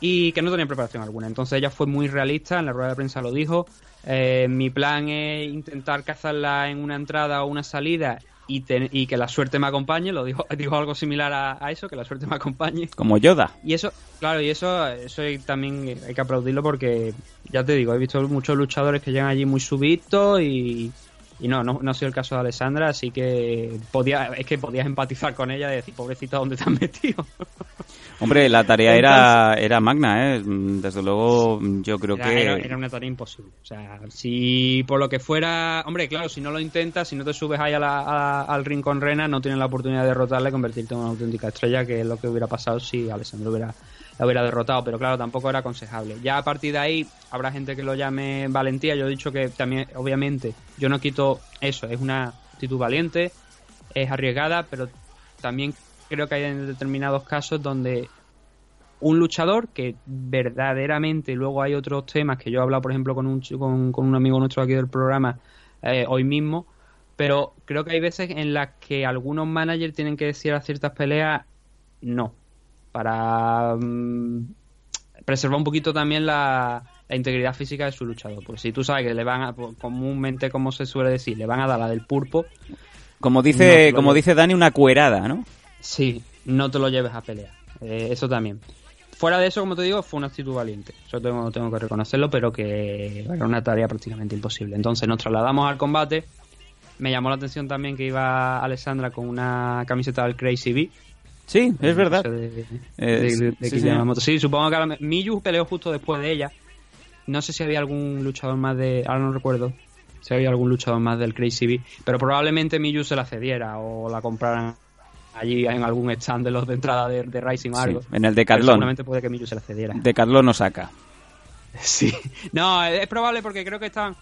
y que no tenía preparación alguna. Entonces ella fue muy realista, en la rueda de prensa lo dijo. eh, mi plan es intentar cazarla en una entrada o una salida y, ten- y que la suerte me acompañe. Lo dijo, dijo algo similar a, a eso, que la suerte me acompañe. Como Yoda. Y eso, claro, y eso, eso también hay que aplaudirlo porque, ya te digo, he visto muchos luchadores que llegan allí muy subitos y, y no, no, no ha sido el caso de Alessandra, así que podía, es que podías empatizar con ella y decir, pobrecita, ¿dónde te has metido? Hombre, la tarea era, era magna, ¿eh? Desde luego, yo creo Era, que... era- era una tarea imposible. O sea, si por lo que fuera. Hombre, claro, si no lo intentas, si no te subes ahí a la- a- al ring con Rena, no tienes la oportunidad de derrotarla y convertirte en una auténtica estrella, que es lo que hubiera pasado si Alessandro hubiera, la hubiera derrotado. Pero claro, tampoco era aconsejable. Ya a partir de ahí, habrá gente que lo llame valentía. Yo he dicho que también, obviamente, yo no quito eso. Es una actitud valiente, es arriesgada, pero también creo que hay en determinados casos donde un luchador que verdaderamente luego hay otros temas que yo he hablado por ejemplo con un con, con un amigo nuestro aquí del programa eh, hoy mismo pero creo que hay veces en las que algunos managers tienen que decir a ciertas peleas no para mm, preservar un poquito también la, la integridad física de su luchador porque si tú sabes que le van a pues, comúnmente como se suele decir le van a dar la del pulpo Como dice, como dice Dani, una cuerada, ¿no? Sí, no te lo lleves a pelear. Eh, eso también. Fuera de eso, como te digo, fue una actitud valiente. Eso tengo, tengo que reconocerlo, pero que era una tarea prácticamente imposible. Entonces nos trasladamos al combate. Me llamó la atención también que iba Alessandra con una camiseta del Crazy B. Sí, es verdad. De, de- Eh, de- sí, de supongo que ahora Miyu peleó justo después de ella. No sé si había algún luchador más de. Ahora no recuerdo. Si había algún luchador más del Crazy B. Pero probablemente Miyu se la cediera o la compraran allí en algún stand de los de entrada de, de Rising o Sí, algo. en el Decathlon. Seguramente puede que Miyu se la cediera. Decathlon no saca. Sí. No, es probable porque creo que estaban.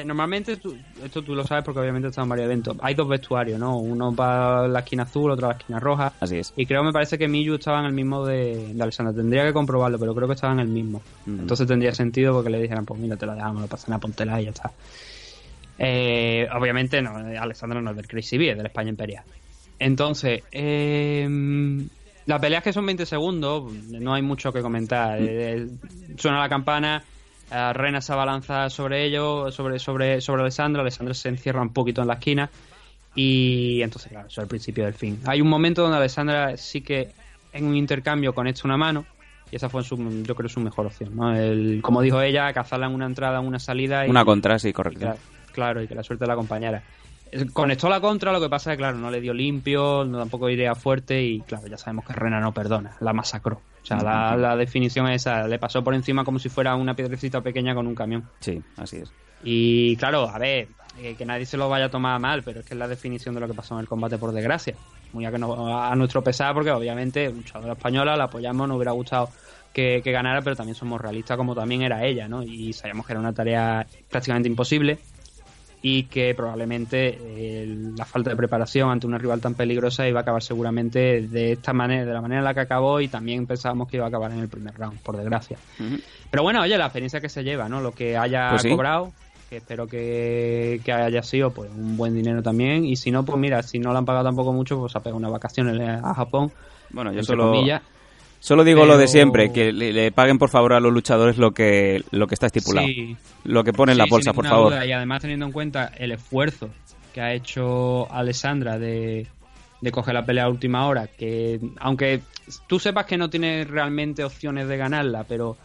Eh, normalmente, tú- esto tú lo sabes porque obviamente están en varios eventos. Hay dos vestuarios, ¿no? Uno para la esquina azul, otro para la esquina roja. Así es. Y creo, me parece que Miyu estaba en el mismo de, de Alessandra. Tendría que comprobarlo, pero creo que estaba en el mismo. Mm. Entonces tendría sentido porque le dijeran, pues mira, te la dejamos, no pasa nada, póntela y ya está. Eh, obviamente, no, Alessandra no es del Crazy Bee, es del España Imperial. Entonces, eh, la pelea es que son 20 segundos, no hay mucho que comentar. Eh, suena la campana, eh, Rena se abalanza sobre ello, sobre, sobre, sobre Alessandra, Alessandra se encierra un poquito en la esquina y entonces, claro, eso es el principio del fin. Hay un momento donde Alessandra sí que en un intercambio conecta una mano y esa fue su, yo creo su mejor opción. ¿no? El, como dijo ella, cazarla en una entrada, en una salida y, Una contra, sí, y correcto. claro, claro, y que la suerte la acompañara. Eh, Conectó la contra, lo que pasa es que, claro, no le dio limpio, no tampoco iría fuerte y, claro, ya sabemos que Rena no perdona, la masacró. O sea, la, la definición es esa, le pasó por encima como si fuera una piedrecita pequeña con un camión. Sí, así es. Y claro, a ver, eh, que nadie se lo vaya a tomar mal, pero es que es la definición de lo que pasó en el combate, por desgracia. Muy a, que no, a nuestro pesar, porque obviamente, luchadora española, la apoyamos, nos hubiera gustado que, que ganara, pero también somos realistas, como también era ella, ¿no? Y sabíamos que era una tarea prácticamente imposible y que probablemente eh, la falta de preparación ante una rival tan peligrosa iba a acabar seguramente de esta manera, de la manera en la que acabó y también pensábamos que iba a acabar en el primer round, por desgracia. Pero bueno, oye, la experiencia que se lleva, ¿no? Lo que haya Pues sí. cobrado, que espero que, que haya sido pues un buen dinero también. Y si no, pues mira, si no le han pagado tampoco mucho, pues ha pegado unas vacaciones a Japón. Bueno, yo solo, comillas. Solo digo lo de siempre, que le, le paguen por favor a los luchadores lo que, lo que está estipulado. Sí, Lo que pone en la bolsa, por favor. duda, Y además teniendo en cuenta el esfuerzo que ha hecho Alessandra de, de coger la pelea a última hora, que aunque tú sepas que no tienes realmente opciones de ganarla, pero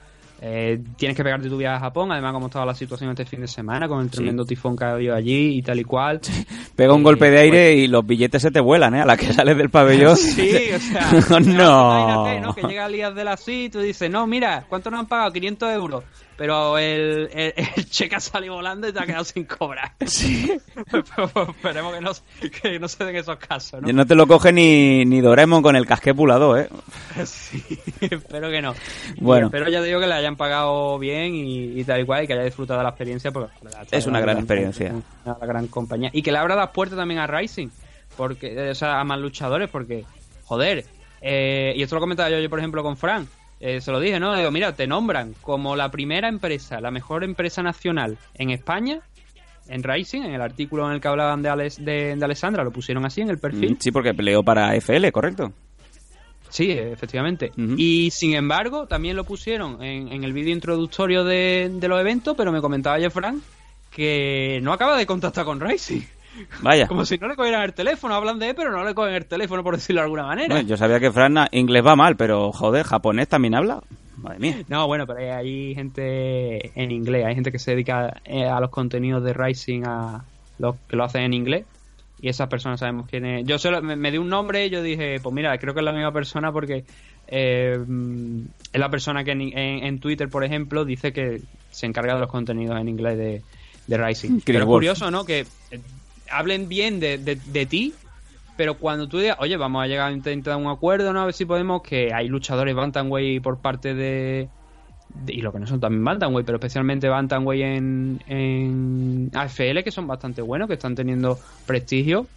eh, tienes que pegarte tu viaje a Japón, además como estaba la situación este fin de semana, con el tremendo tifón que ha habido allí y tal y cual. Pega un Eh, golpe de aire pues- y los billetes se te vuelan, ¿eh? A la que sales del pabellón. Sí, o sea, no. imagínate, ¿no? Que llega el día de la sí y tú dices, no, mira, ¿cuánto nos han pagado? 500 euros. Pero el, el, el cheque ha salido volando y te ha quedado sin cobrar. Sí. Pero esperemos que no, que no se den esos casos, ¿no? No te lo coge ni, ni Doraemon con el casqué pulador, ¿eh? Sí, espero que no. Bueno. Pero ya te digo que le hayan pagado bien y, y tal y cual y que haya disfrutado de la experiencia. Porque, Es una gran experiencia. Una gran compañía. Y que le abra las puertas también a Rising. Porque, o sea, a más luchadores. Porque, joder. eh, y esto lo comentaba yo, yo, por ejemplo, con Frank. Eh, se lo dije, ¿no? Digo, mira, te nombran como la primera empresa, la mejor empresa nacional en España. En Rising, en el artículo en el que hablaban de, Alex- de, de Alessandra, lo pusieron así en el perfil. Mm, Sí, porque peleó para FL, ¿correcto? Sí, efectivamente. Y sin embargo, también lo pusieron en, en el vídeo introductorio de, de los eventos, pero me comentaba ayer Frank que no acaba de contactar con Rising. Vaya. Como si no le cogieran el teléfono, hablan de él, pero no le cogen el teléfono, por decirlo de alguna manera. Bueno, yo sabía que Fran na- inglés va mal, pero joder, japonés también habla. Madre mía. No, bueno, pero hay, gente en inglés, hay gente que se dedica eh, a los contenidos de Rising, a los que lo hacen en inglés. Y esas personas sabemos quién es. Yo solo me, me di un nombre y yo dije, pues mira, creo que es la misma persona porque eh, mm, es la persona que en, en- en Twitter, por ejemplo, dice que se encarga de los contenidos en inglés de, de Rising. Pero es curioso, ¿no? Que eh, hablen bien de, de- de ti, pero cuando tú digas, oye, vamos a llegar a intentar un acuerdo, ¿no? A ver si podemos, que hay luchadores Bantamweight por parte de, y lo que no son también Bantamweight, pero especialmente Bantamweight en, en AFL, que son bastante buenos, que están teniendo prestigio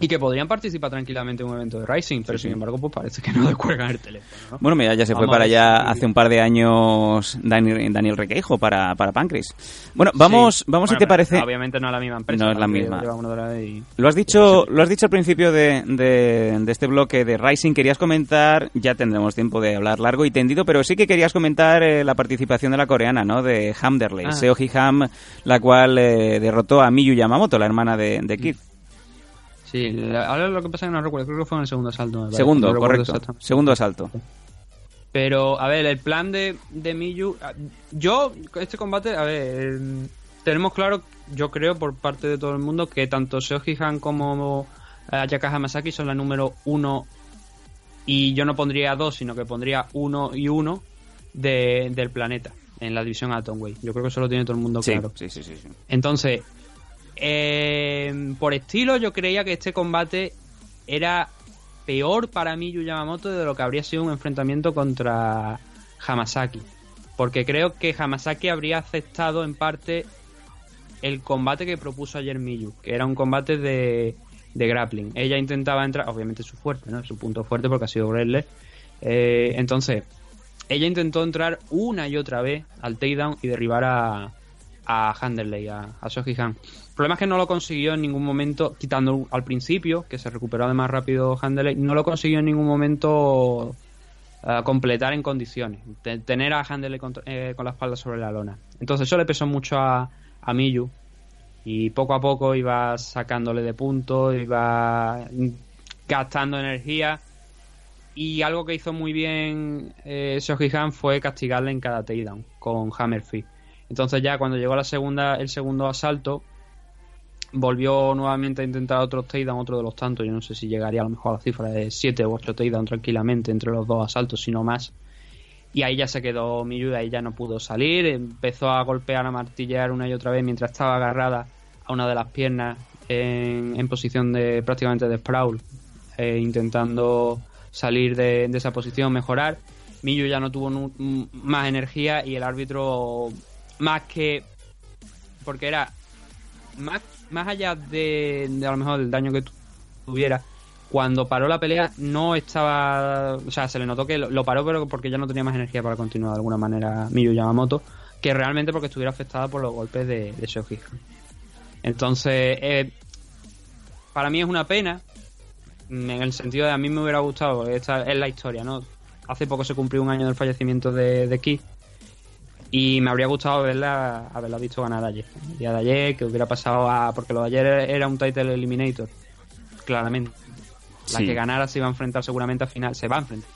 y que podrían participar tranquilamente en un evento de Rising, pero Sí, sin embargo, pues parece que no descuelgan el teléfono, ¿no? Bueno, mira, ya se fue Vamos para allá hace un par de años Daniel, Daniel Requeijo para, para Pancris. Bueno, vamos, Sí. vamos Bueno, si te parece. Obviamente no es la misma empresa. No es la misma. y- Lo has dicho, lo has dicho al principio de, de- de este bloque de Rising. Querías comentar, ya tendremos tiempo de hablar largo y tendido, pero sí que querías comentar eh, la participación de la coreana, ¿no? De Hamderley, Ah. Seoji Ham, la cual eh, derrotó a Miyu Yamamoto, la hermana de, de Kid. Sí, ahora lo que pasa es que no recuerdo, creo que fue en el segundo asalto. me Segundo, no correcto. Segundo asalto. Pero, a ver, el plan de, de Miyu. ah, Yo, este combate, a ver, eh, tenemos claro, yo creo, por parte de todo el mundo, que tanto Seoji Han como eh, Ayaka Hamasaki son la número uno. Y yo no pondría dos, sino que pondría uno y uno de- del planeta en la división Atomweight. Yo creo que eso lo tiene todo el mundo Sí, claro. sí, sí, sí, sí. Entonces, eh, por estilo, yo creía que este combate era peor para mí Yu Yamamoto de lo que habría sido un enfrentamiento contra Hamasaki. Porque creo que Hamasaki habría aceptado en parte el combate que propuso ayer Miyu, que era un combate de, grappling. Ella intentaba entrar, obviamente su fuerte, ¿no? Su punto fuerte porque ha sido wrestler. Eh, entonces, ella intentó entrar una y otra vez al takedown y derribar a, a Handerley, a, a Han. Problema es que no lo consiguió en ningún momento, quitando al principio, que se recuperó además rápido Handerley, no lo consiguió en ningún momento eh, completar en condiciones, tener a Handerley con, eh, con la espalda sobre la lona. Entonces eso le pesó mucho a, a Miyu y poco a poco iba sacándole de puntos, iba gastando energía y algo que hizo muy bien eh, Shoji Han fue castigarle en cada takedown con Hammer Fist. Entonces ya cuando llegó la segunda, el segundo asalto, volvió nuevamente a intentar otro takedown, otro de los tantos. Yo no sé si llegaría a lo mejor a la cifra de 7 u 8 takedown tranquilamente entre los dos asaltos, si no más. Y ahí ya se quedó Miyu, de ahí ya no pudo salir. Empezó a golpear, a martillear una y otra vez mientras estaba agarrada a una de las piernas en, en posición de prácticamente de sprawl, eh, intentando salir de, de esa posición, mejorar. Miyu ya no tuvo más energía y el árbitro, más que. porque era. Más, más allá de, a lo mejor del daño que tu- tuviera, cuando paró la pelea no estaba. O sea, se le notó que lo, paró, pero porque ya no tenía más energía para continuar de alguna manera Miyu Yamamoto, que realmente porque estuviera afectada por los golpes de, de Shoji. Entonces, eh, para mí es una pena, en el sentido de a mí me hubiera gustado, esta es la historia, ¿no? Hace poco se cumplió un año del fallecimiento de, de Keith y me habría gustado verla, haberla visto ganar ayer. El día de ayer, que hubiera pasado a. Porque lo de ayer era un title eliminator, claramente. La Sí. que ganara se iba a enfrentar seguramente a final. Se va a enfrentar.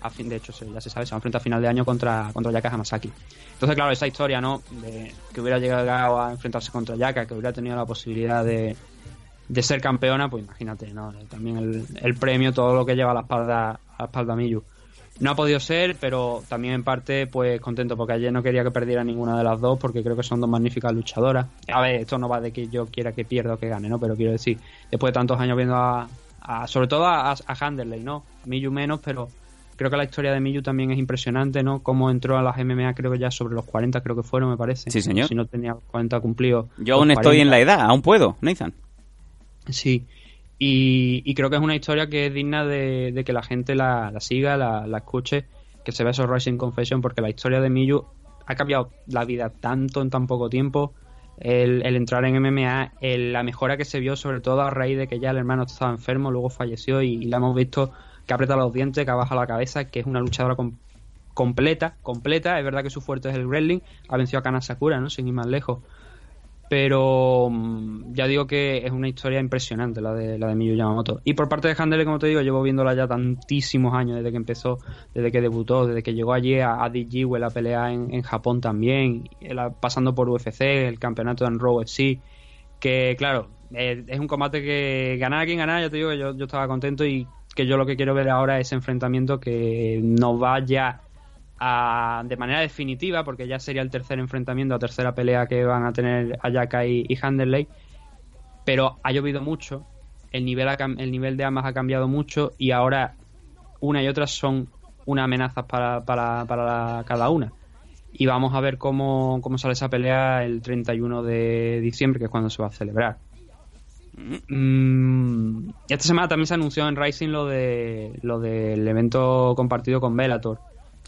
A fin, de hecho, ya se sabe, se va a enfrentar a final de año contra, contra Yaka Hamasaki. Entonces, claro, esa historia, ¿no? De que hubiera llegado a enfrentarse contra Yaka, que hubiera tenido la posibilidad de, de ser campeona, pues imagínate, ¿no? También el, el premio, todo lo que lleva a la espalda, a la espalda Miyu. No ha podido ser, pero también en parte, pues contento, porque ayer no quería que perdiera ninguna de las dos, porque creo que son dos magníficas luchadoras. A ver, esto no va de que yo quiera que pierda o que gane, ¿no? Pero quiero decir, después de tantos años viendo a, a- sobre todo a, a Handerley, ¿no? Miyu menos, pero creo que la historia de Miyu también es impresionante, ¿no? Cómo entró a las MMA, creo que ya sobre los 40, creo que fueron, me parece. Sí, señor. Si no tenía 40 cumplidos. Yo aún estoy en 40. la edad, aún puedo, Nathan. Sí. Y, y creo que es una historia que es digna de, de que la gente la, la siga, la, la escuche, que se vea esos Rising Confession, porque la historia de Miyu ha cambiado la vida tanto en tan poco tiempo. El, el entrar en MMA, el- la mejora que se vio, sobre todo a raíz de que ya el hermano estaba enfermo, luego falleció y, la hemos visto que aprieta los dientes, que ha bajado la cabeza, que es una luchadora com- completa, completa. Es verdad que su fuerte es el wrestling, ha vencido a Kana Sakura, ¿no? Sin ir más lejos pero mm, ya digo que es una historia impresionante la de la de Miyu Yamamoto. Y por parte de Handler como te digo llevo viéndola ya tantísimos años desde que empezó desde que debutó desde que llegó allí a, a DG la pelea en, en Japón también pasando por UFC el campeonato en Raw FC que claro eh, es un combate que ganar a quien ganar ya te digo yo, yo estaba contento y que yo lo que quiero ver ahora es ese enfrentamiento que nos vaya de manera definitiva, porque ya sería el tercer enfrentamiento, la tercera pelea que van a tener Ayaka y, y pero ha llovido mucho, el nivel, ha el nivel de ambas ha cambiado mucho y ahora una y otra son una amenaza para, para, para cada una. Y vamos a ver cómo, cómo sale esa pelea el 31 de diciembre, que es cuando se va a celebrar. Mm, esta semana también se anunció en Rising lo de lo del evento compartido con Bellator.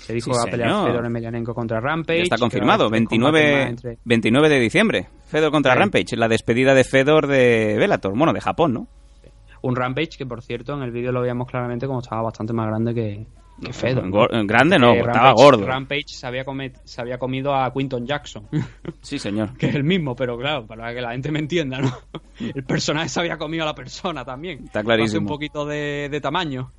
Se dijo Sí, que va a pelear. Fedor Emelianenko contra Rampage. Ya está confirmado, ser un combate 29, más entre- 29 de diciembre. Fedor contra Sí. Rampage, la despedida de Fedor de Bellator, bueno, de Japón, ¿no? Un Rampage que, por cierto, en el vídeo lo veíamos claramente como estaba bastante más grande que, que Fedor. ¿no? Gor- grande no, Que estaba Rampage- gordo. Rampage se había, come- se había comido a Quinton Jackson, Sí, señor. que es el mismo, pero claro, para que la gente me entienda, ¿no? El personaje se había comido a la persona también. Está clarísimo. Hace un poquito de, de tamaño.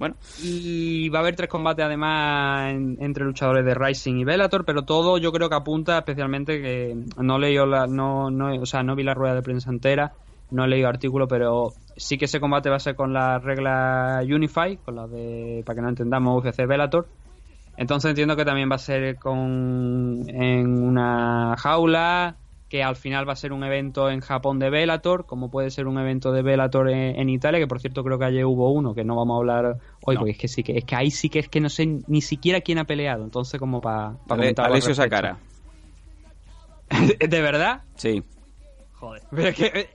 Bueno, Y va a haber tres combates además en- entre luchadores de Rising y Bellator, pero todo yo creo que apunta especialmente que no leí la, no, no, o sea, no vi la rueda de prensa entera, no he leído artículo, pero sí que ese combate va a ser con la regla Unify, con la de, para que no entendamos, UFC Bellator. Entonces entiendo que también va a ser con en una jaula, que al final va a ser un evento en Japón de Bellator, como puede ser un evento de Bellator en, en Italia, que por cierto creo que ayer hubo uno, que no vamos a hablar hoy, No. porque es que sí que es que ahí sí que es que no sé ni siquiera quién ha peleado, entonces como para Ale- Alessio Sakara. ¿De verdad? Sí. Joder. Pero es que eh,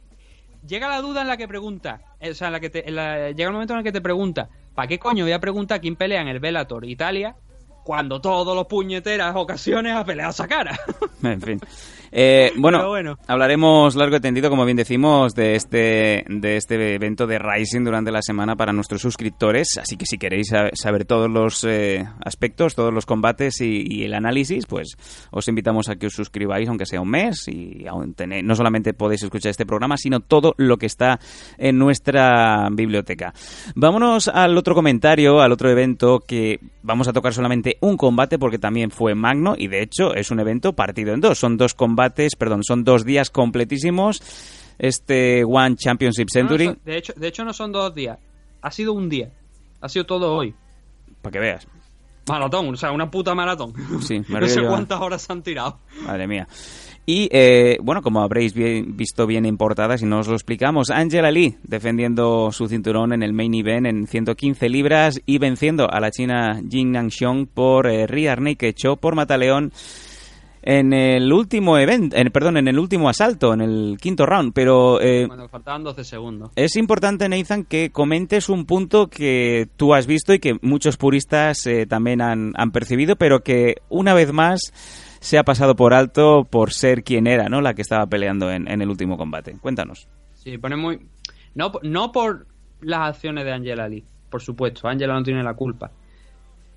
llega la duda en la que pregunta, eh, o sea, en la que te, en la- llega el momento en el que te pregunta, ¿para qué coño voy a preguntar quién pelea en el Bellator Italia cuando todos los puñeteras ocasiones ha peleado esa cara? En fin. Eh, bueno, hablaremos largo y tendido, como bien decimos, de este, de este evento de Rising durante la semana para nuestros suscriptores. Así que si queréis sa- saber todos los eh, aspectos, todos los combates y, y el análisis, pues os invitamos a que os suscribáis, aunque sea un mes. Y aún tenéis- no solamente podéis escuchar este programa, sino todo lo que está en nuestra biblioteca. Vámonos al otro comentario, al otro evento que vamos a tocar solamente un combate porque también fue magno y de hecho es un evento partido en dos. Son dos combates, perdón, son dos días completísimos. Este One Championship Century, No, no son- de, hecho, de hecho no son dos días, ha sido un día, ha sido todo hoy. para que veas. Maratón, o sea, una puta maratón. Sí, no sé cuántas horas se han tirado. Madre mía. Y eh, bueno, como habréis bien- visto bien en portada, si no os lo explicamos, Angela Lee defendiendo su cinturón en el main event en 115 libras y venciendo a la china Jin Nangxiong por eh, Rear Naked Choke por Mataleón en el último evento, en, perdón, en el último asalto, en el quinto round. Pero eh, Cuando faltaban 12 segundos. es importante, Nathan, que comentes un punto que tú has visto y que muchos puristas eh, también han, han percibido, pero que una vez más se ha pasado por alto por ser quien era, ¿no? La que estaba peleando en, en el último combate. Cuéntanos. Sí, pone muy. No, no por las acciones de Angela Lee, por supuesto. Angela no tiene la culpa.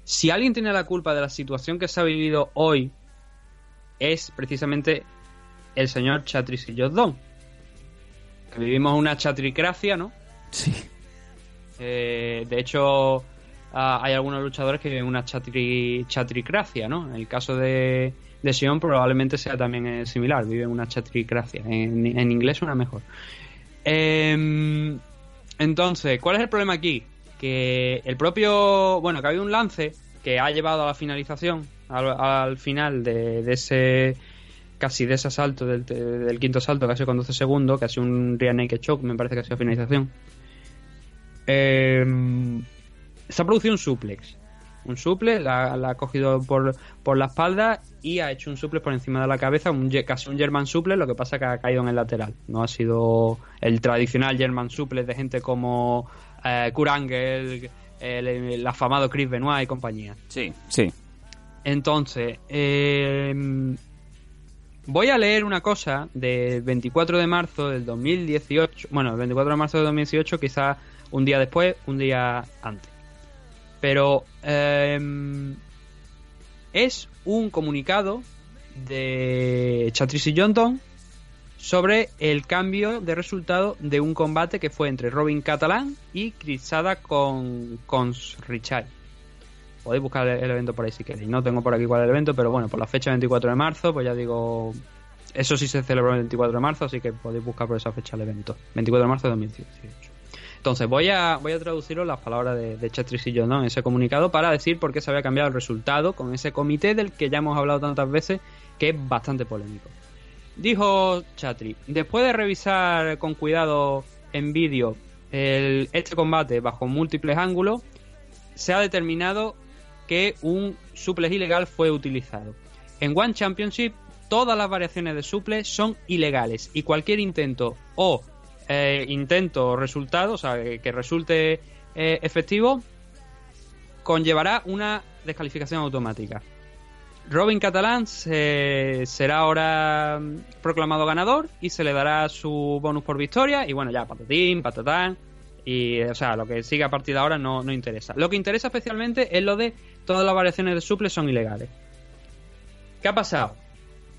Si alguien tiene la culpa de la situación que se ha vivido hoy, es precisamente el señor Chatri Sillodon. Que vivimos una chatricracia, ¿no? Sí. Eh, de hecho, ah, hay algunos luchadores que viven una chatri, chatricracia, ¿no? En el caso de, de Sion probablemente sea también eh, similar, vive una chatricracia. En, en inglés suena mejor. Em, entonces, ¿cuál es el problema aquí? Que el propio. Bueno, que ha habido un lance que ha llevado a la finalización, al, al final de, de ese. Casi de ese asalto, del, del quinto salto, casi con 12 segundos, casi un rear naked choke, me parece que ha sido finalización. Eh, se ha producido un suplex. Un suplex, la, la ha cogido por, por la espalda y ha hecho un suplex por encima de la cabeza, un, casi un German suplex, lo que pasa que ha caído en el lateral. No ha sido el tradicional German suplex de gente como eh, Kurt Angle, el, el afamado Chris Benoit y compañía. Sí, sí. Entonces, eh, voy a leer una cosa del 24 de marzo del 2018. Bueno, el 24 de marzo del 2018, quizás un día después, un día antes. Pero eh, es un comunicado de Chatrice Johnson sobre el cambio de resultado de un combate que fue entre Robin Catalán y Crisada con, con Richard. Podéis buscar el, evento por ahí si queréis. No tengo por aquí cuál es el evento, pero bueno, por la fecha 24 de marzo, pues ya digo. Eso sí se celebró el 24 de marzo, así que podéis buscar por esa fecha el evento. 24 de marzo de 2018. Entonces, voy a, voy a traduciros las palabras de, de Chetris y John en ese comunicado para decir por qué se había cambiado el resultado con ese comité del que ya hemos hablado tantas veces, que es bastante polémico. Dijo Chatri, después de revisar con cuidado en vídeo este combate bajo múltiples ángulos, se ha determinado que un suplex ilegal fue utilizado. En One Championship, todas las variaciones de suplex son ilegales y cualquier intento o eh, intento o resultado, o sea, que, que resulte eh, efectivo, conllevará una descalificación automática. Robin Catalán se- será ahora proclamado ganador y se le dará su bonus por victoria. Y bueno, ya patatín, patatán. Y, o sea, lo que sigue a partir de ahora no, no interesa. Lo que interesa especialmente es lo de todas las variaciones de suples son ilegales. ¿Qué ha pasado?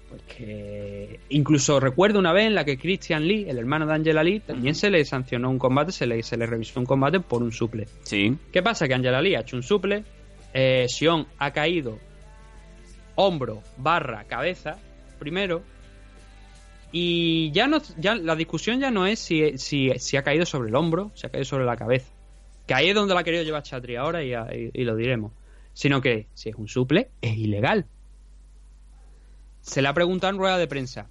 Pues que incluso recuerdo una vez en la que Christian Lee, el hermano de Angela Lee, también se le sancionó un combate, se le, se le revisó un combate por un suple. Sí. ¿Qué pasa? Que Angela Lee ha hecho un suple, eh, Sion ha caído hombro barra cabeza primero y ya no ya la discusión ya no es si, si, si ha caído sobre el hombro, si ha caído sobre la cabeza. Que ahí es donde la ha querido llevar Chatri ahora y, y- lo diremos. Sino que si es un suple, es ilegal. Se le ha preguntado en rueda de prensa.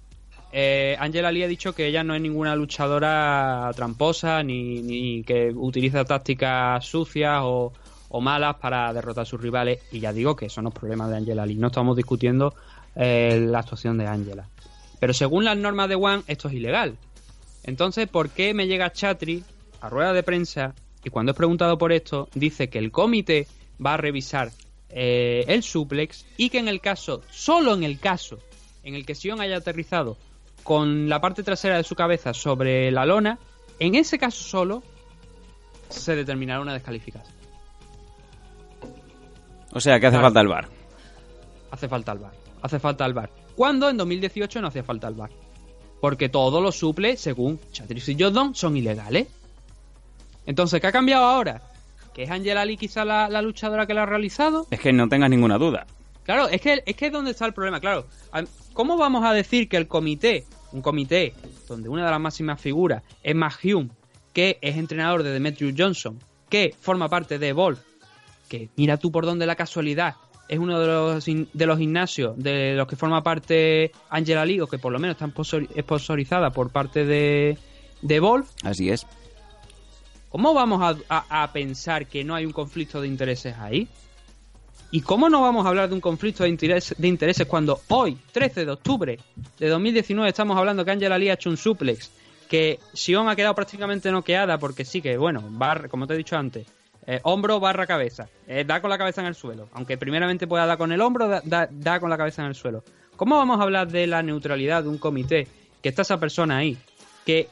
Eh, Angela Lee ha dicho que ella no es ninguna luchadora tramposa ni, ni que utiliza tácticas sucias o, o malas para derrotar a sus rivales. Y ya digo que eso no es problema de Angela Lee. No estamos discutiendo eh, la actuación de Angela. Pero según las normas de One, esto es ilegal. Entonces, ¿por qué me llega Chatri a rueda de prensa y cuando es preguntado por esto, dice que el comité va a revisar eh, el suplex y que en el caso, solo en el caso en el que Sion haya aterrizado con la parte trasera de su cabeza sobre la lona, en ese caso solo se determinará una descalificación. O sea, que hace Claro. falta el bar. Hace falta el bar. Hace falta el bar. Cuando en 2018 no hacía falta el bar. Porque todos los suples, según Chatrice y Jordan, son ilegales. Entonces, ¿qué ha cambiado ahora? ¿Que es Angela Lee quizá la, la luchadora que lo ha realizado? Es que no tengas ninguna duda. Claro, es que, es que es donde está el problema, claro. ¿Cómo vamos a decir que el comité, un comité donde una de las máximas figuras es Matt Hume, que es entrenador de Demetrius Johnson, que forma parte de Evolve, que mira tú por dónde la casualidad, es uno de los, de los gimnasios de los que forma parte Angela Lee, o que por lo menos está sponsor- sponsorizada por parte de, de Evolve, Así es. ¿Cómo vamos a, a- a pensar que no hay un conflicto de intereses ahí? ¿Y cómo no vamos a hablar de un conflicto de, interés- de intereses cuando hoy, 13 de octubre de 2019, estamos hablando que Angela Lee ha hecho un suplex, que Sion ha quedado prácticamente noqueada porque sí que, bueno, barra, como te he dicho antes, eh, hombro barra cabeza, eh, da con la cabeza en el suelo. Aunque primeramente pueda dar con el hombro, da, da- da con la cabeza en el suelo. ¿Cómo vamos a hablar de la neutralidad de un comité que está esa persona ahí, que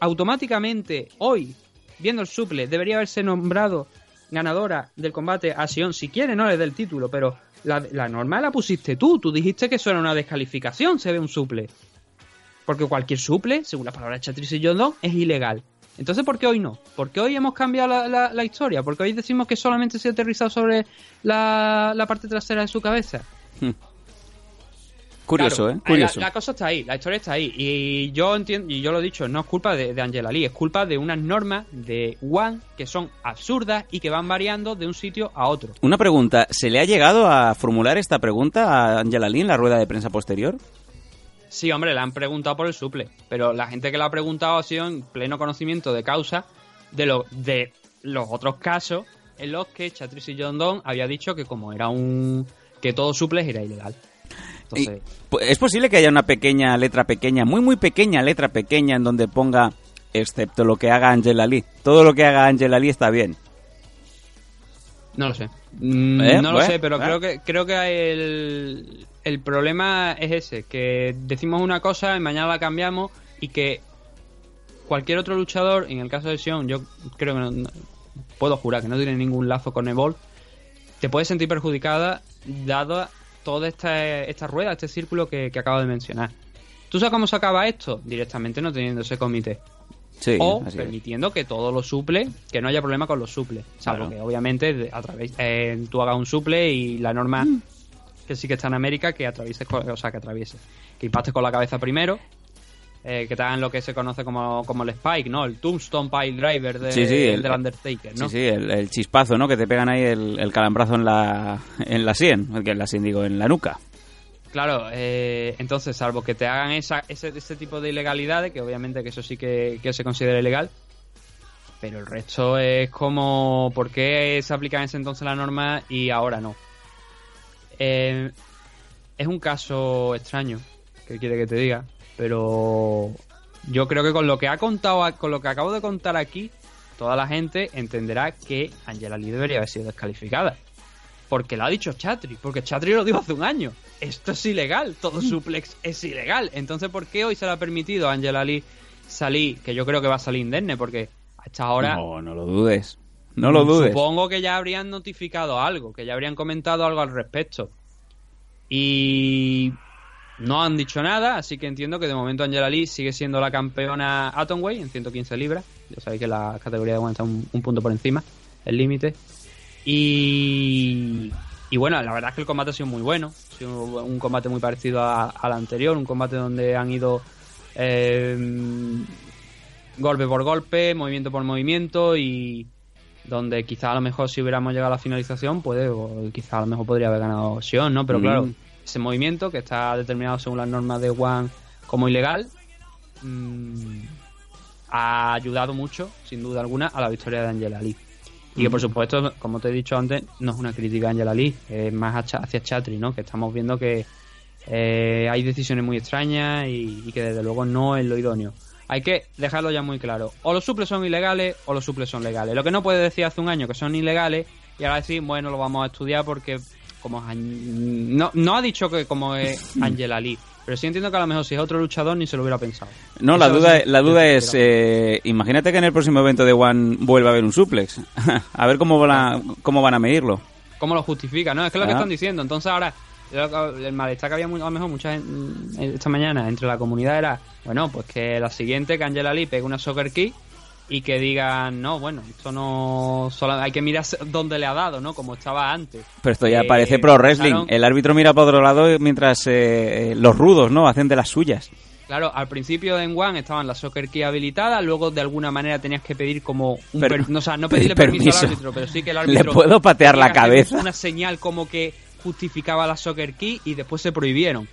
automáticamente hoy, viendo el suple, debería haberse nombrado ganadora del combate a Sion. Si quiere, no le dé el título, pero la, la norma la pusiste tú. Tú dijiste que eso era una descalificación, se ve un suple. Porque cualquier suple, según las palabras de Chatrice y Jordan, es ilegal. Entonces, ¿por qué hoy no? ¿Por qué hoy hemos cambiado la, la- la historia? Porque hoy decimos que solamente se ha aterrizado sobre la, la parte trasera de su cabeza. Curioso, Claro, ¿eh? Curioso. La, la cosa está ahí, la historia está ahí. Y yo entiendo, y yo lo he dicho, no es culpa de, de Angela Lee, es culpa de unas normas de One que son absurdas y que van variando de un sitio a otro. Una pregunta. ¿Se le ha llegado a formular esta pregunta a Angela Lee en la rueda de prensa posterior? Sí, hombre, le han preguntado por el suple, pero la gente que lo ha preguntado ha sido en pleno conocimiento de causa de, lo, de los otros casos en los que Chatrice y John Don había dicho que como era un... que todo suple era ilegal. Entonces, ¿Es posible que haya una pequeña letra pequeña, muy muy pequeña letra pequeña en donde ponga excepto lo que haga Angela Lee? Todo lo que haga Angela Lee está bien. No lo sé. Mm, ¿Eh? No lo sé, pero creo que creo que el, el problema es ese, que decimos una cosa y mañana la cambiamos y que cualquier otro luchador, en el caso de Sion, yo creo que no, no- puedo jurar que no tiene ningún lazo con Evolve, te puedes sentir perjudicada dada toda esta, esta rueda, este círculo que, que acabo de mencionar. ¿Tú sabes cómo se acaba esto? Directamente no teniendo ese comité Sí, o es. permitiendo que todo lo suple, que no haya problema con los suples. Salvo Claro. que obviamente a través, eh, tú hagas un suple y la norma Mm. Que sí que está en América que atravieses, con- o sea, que atravieses, que impactes con la cabeza primero, eh, que te hagan lo que se conoce como, como el Spike, ¿no? El Tombstone Pile Driver de, Sí, sí, el- del Undertaker, ¿no? Sí, sí, el, el chispazo, ¿no? Que te pegan ahí el, el calambrazo en la, en la sien, que en la sien digo, en la nuca. Claro, eh, entonces, salvo que te hagan esa, ese, ese tipo de ilegalidades, que obviamente que eso sí que, que se considera ilegal, pero el resto es como, ¿por qué se aplica en ese entonces la norma y ahora no? Eh, es un caso extraño, que quiere que te diga, pero yo creo que con lo que ha contado, con lo que acabo de contar aquí, toda la gente entenderá que Angela Lee debería haber sido descalificada. Porque lo ha dicho Chatri, porque Chatri lo dijo hace un año. Esto es ilegal, todo suplex es ilegal. Entonces, ¿por qué hoy se le ha permitido a Angela Lee salir? Que yo creo que va a salir indemne, porque hasta ahora No, no lo dudes. No lo dudes. Supongo que ya habrían notificado algo, que ya habrían comentado algo al respecto. Y no han dicho nada, así que entiendo que de momento Angela Lee sigue siendo la campeona Atomweight en 115 libras. Ya sabéis que la categoría de One está un, un punto por encima, el límite. Y, y bueno, la verdad es que el combate ha sido muy bueno. Ha sido un combate muy parecido al anterior, un combate donde han ido eh, golpe por golpe, movimiento por movimiento y donde quizá a lo mejor si hubiéramos llegado a la finalización, puede, o quizá a lo mejor podría haber ganado Sion, ¿no? Pero Mm. claro, ese movimiento que está determinado según las normas de One como ilegal, mm, ha ayudado mucho, sin duda alguna, a la victoria de Angela Lee. Y que por supuesto, como te he dicho antes, no es una crítica a Angela Lee, es más hacia hacia Chatri, ¿no? Que estamos viendo que Eh, hay decisiones muy extrañas y, y que desde luego no es lo idóneo. Hay que dejarlo ya muy claro. O los suples son ilegales o los suples son legales. Lo que no puede decir hace un año que son ilegales y ahora decir, bueno, lo vamos a estudiar porque como no, no ha dicho que como es Angela Lee, pero sí entiendo que a lo mejor si es otro luchador ni se lo hubiera pensado. No, la duda, la duda es, eh, imagínate que en el próximo evento de One vuelva a haber un suplex. a ver cómo van a, cómo van a medirlo. ¿Cómo lo justifica? No, es que es lo que están diciendo. Entonces ahora, el malestar que había a lo mejor mucha gente esta mañana entre la comunidad era, bueno, pues que la siguiente, que Angela Lee pegue una soccer key y que digan, no, bueno, esto no, solo hay que mirar dónde le ha dado, ¿no? Como estaba antes. Pero esto ya Eh, parece pro wrestling. El árbitro mira para otro lado mientras eh, eh, los rudos, ¿no? Hacen de las suyas. Claro, al principio en One estaban las soccer key habilitadas, luego de alguna manera tenías que pedir como un Per- per- no, o sea, no pedirle permiso. permiso, al árbitro, pero sí que el ¿Le árbitro puedo patear la cabeza? Una señal como que justificaba la soccer key y después se prohibieron.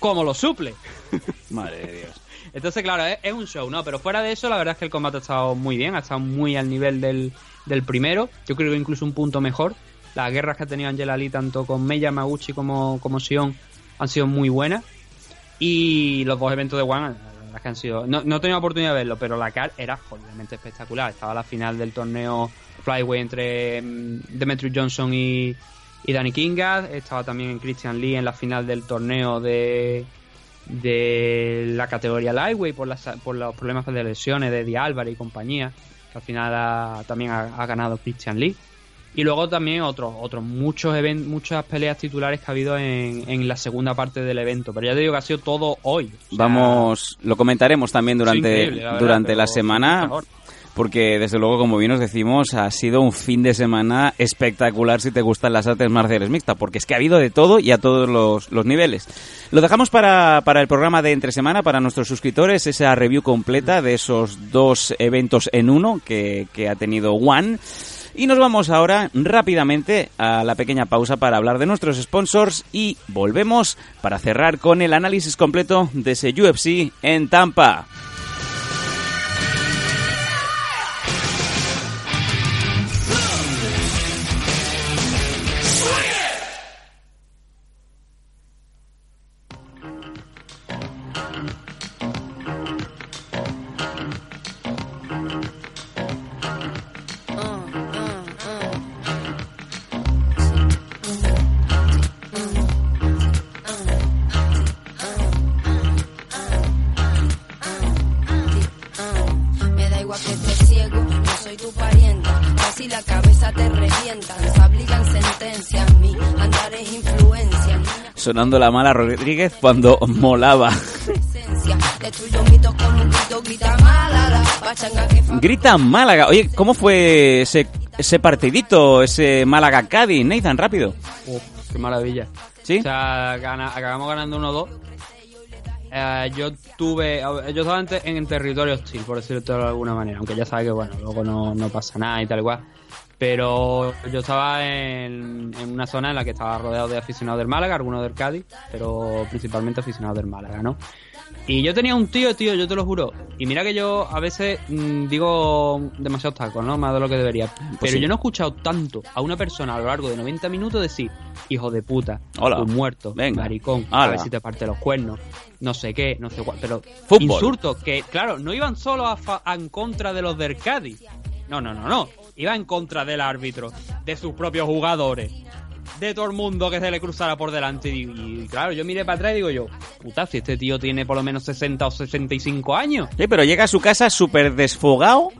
Como lo suple. Madre de Dios. Entonces, claro, es, es un show, ¿no? Pero fuera de eso, la verdad es que el combate ha estado muy bien, ha estado muy al nivel del, del primero. Yo creo que incluso un punto mejor. Las guerras que ha tenido Angela Lee, tanto con Meya Maguchi como, como Sion, han sido muy buenas. Y los dos eventos de One, la verdad es que han sido. No, no he tenido oportunidad de verlo, pero la CAR era obviamente espectacular. Estaba la final del torneo Flyway entre mm, Demetri Johnson y, y Danny Kinga. Estaba también Christian Lee en la final del torneo de, de la categoría Lightweight por, las, por los problemas de lesiones de Di Álvarez y compañía, que al final ha- también ha, ha ganado Christian Lee. Y luego también otros, otros muchos even- muchas peleas titulares que ha habido en, en la segunda parte del evento. Pero ya te digo que ha sido todo hoy. O sea, Vamos, lo comentaremos también durante, increíble, la verdad, durante la semana. Porque desde luego, como bien os decimos, ha sido un fin de semana espectacular si te gustan las artes marciales mixtas, porque es que ha habido de todo y a todos los, los niveles. Lo dejamos para, para el programa de entre semana, para nuestros suscriptores, esa review completa de esos dos eventos en uno que, que ha tenido One. Y nos vamos ahora rápidamente a la pequeña pausa para hablar de nuestros sponsors y volvemos para cerrar con el análisis completo de ese UFC en Tampa. Sonando la mala Rodríguez cuando molaba. Grita Málaga. Oye, ¿cómo fue ese, ese partidito, ese Málaga-Cádiz? Nathan, rápido. Uf, qué maravilla. ¿Sí? O sea, gana- acabamos ganando 1-2. Eh, yo tuve. Yo estaba en, en territorio hostil, por decirlo de alguna manera. Aunque ya sabes que, bueno, luego no, no pasa nada y tal igual. Pero yo estaba en, en una zona en la que estaba rodeado de aficionados del Málaga, algunos del Cádiz, pero principalmente aficionados del Málaga, ¿no? Y yo tenía un tío, tío, yo te lo juro. Y mira que yo a veces mm, digo demasiados tacos, ¿no? Más de lo que debería. Pero sí. yo no he escuchado tanto a una persona a lo largo de 90 minutos decir, hijo de puta, Hola. un muerto, Venga. maricón, a ver si te parte los cuernos, no sé qué, no sé cuál. Pero Fútbol. insultos que, claro, no iban solo a, fa- a en contra de los del Cádiz. No, no, no, no. Iba en contra del árbitro, de sus propios jugadores, de todo el mundo que se le cruzara por delante. Y, claro, yo miré para atrás y digo yo, puta, si este tío tiene por lo menos 60 o 65 años. Sí, pero llega a su casa súper desfogado,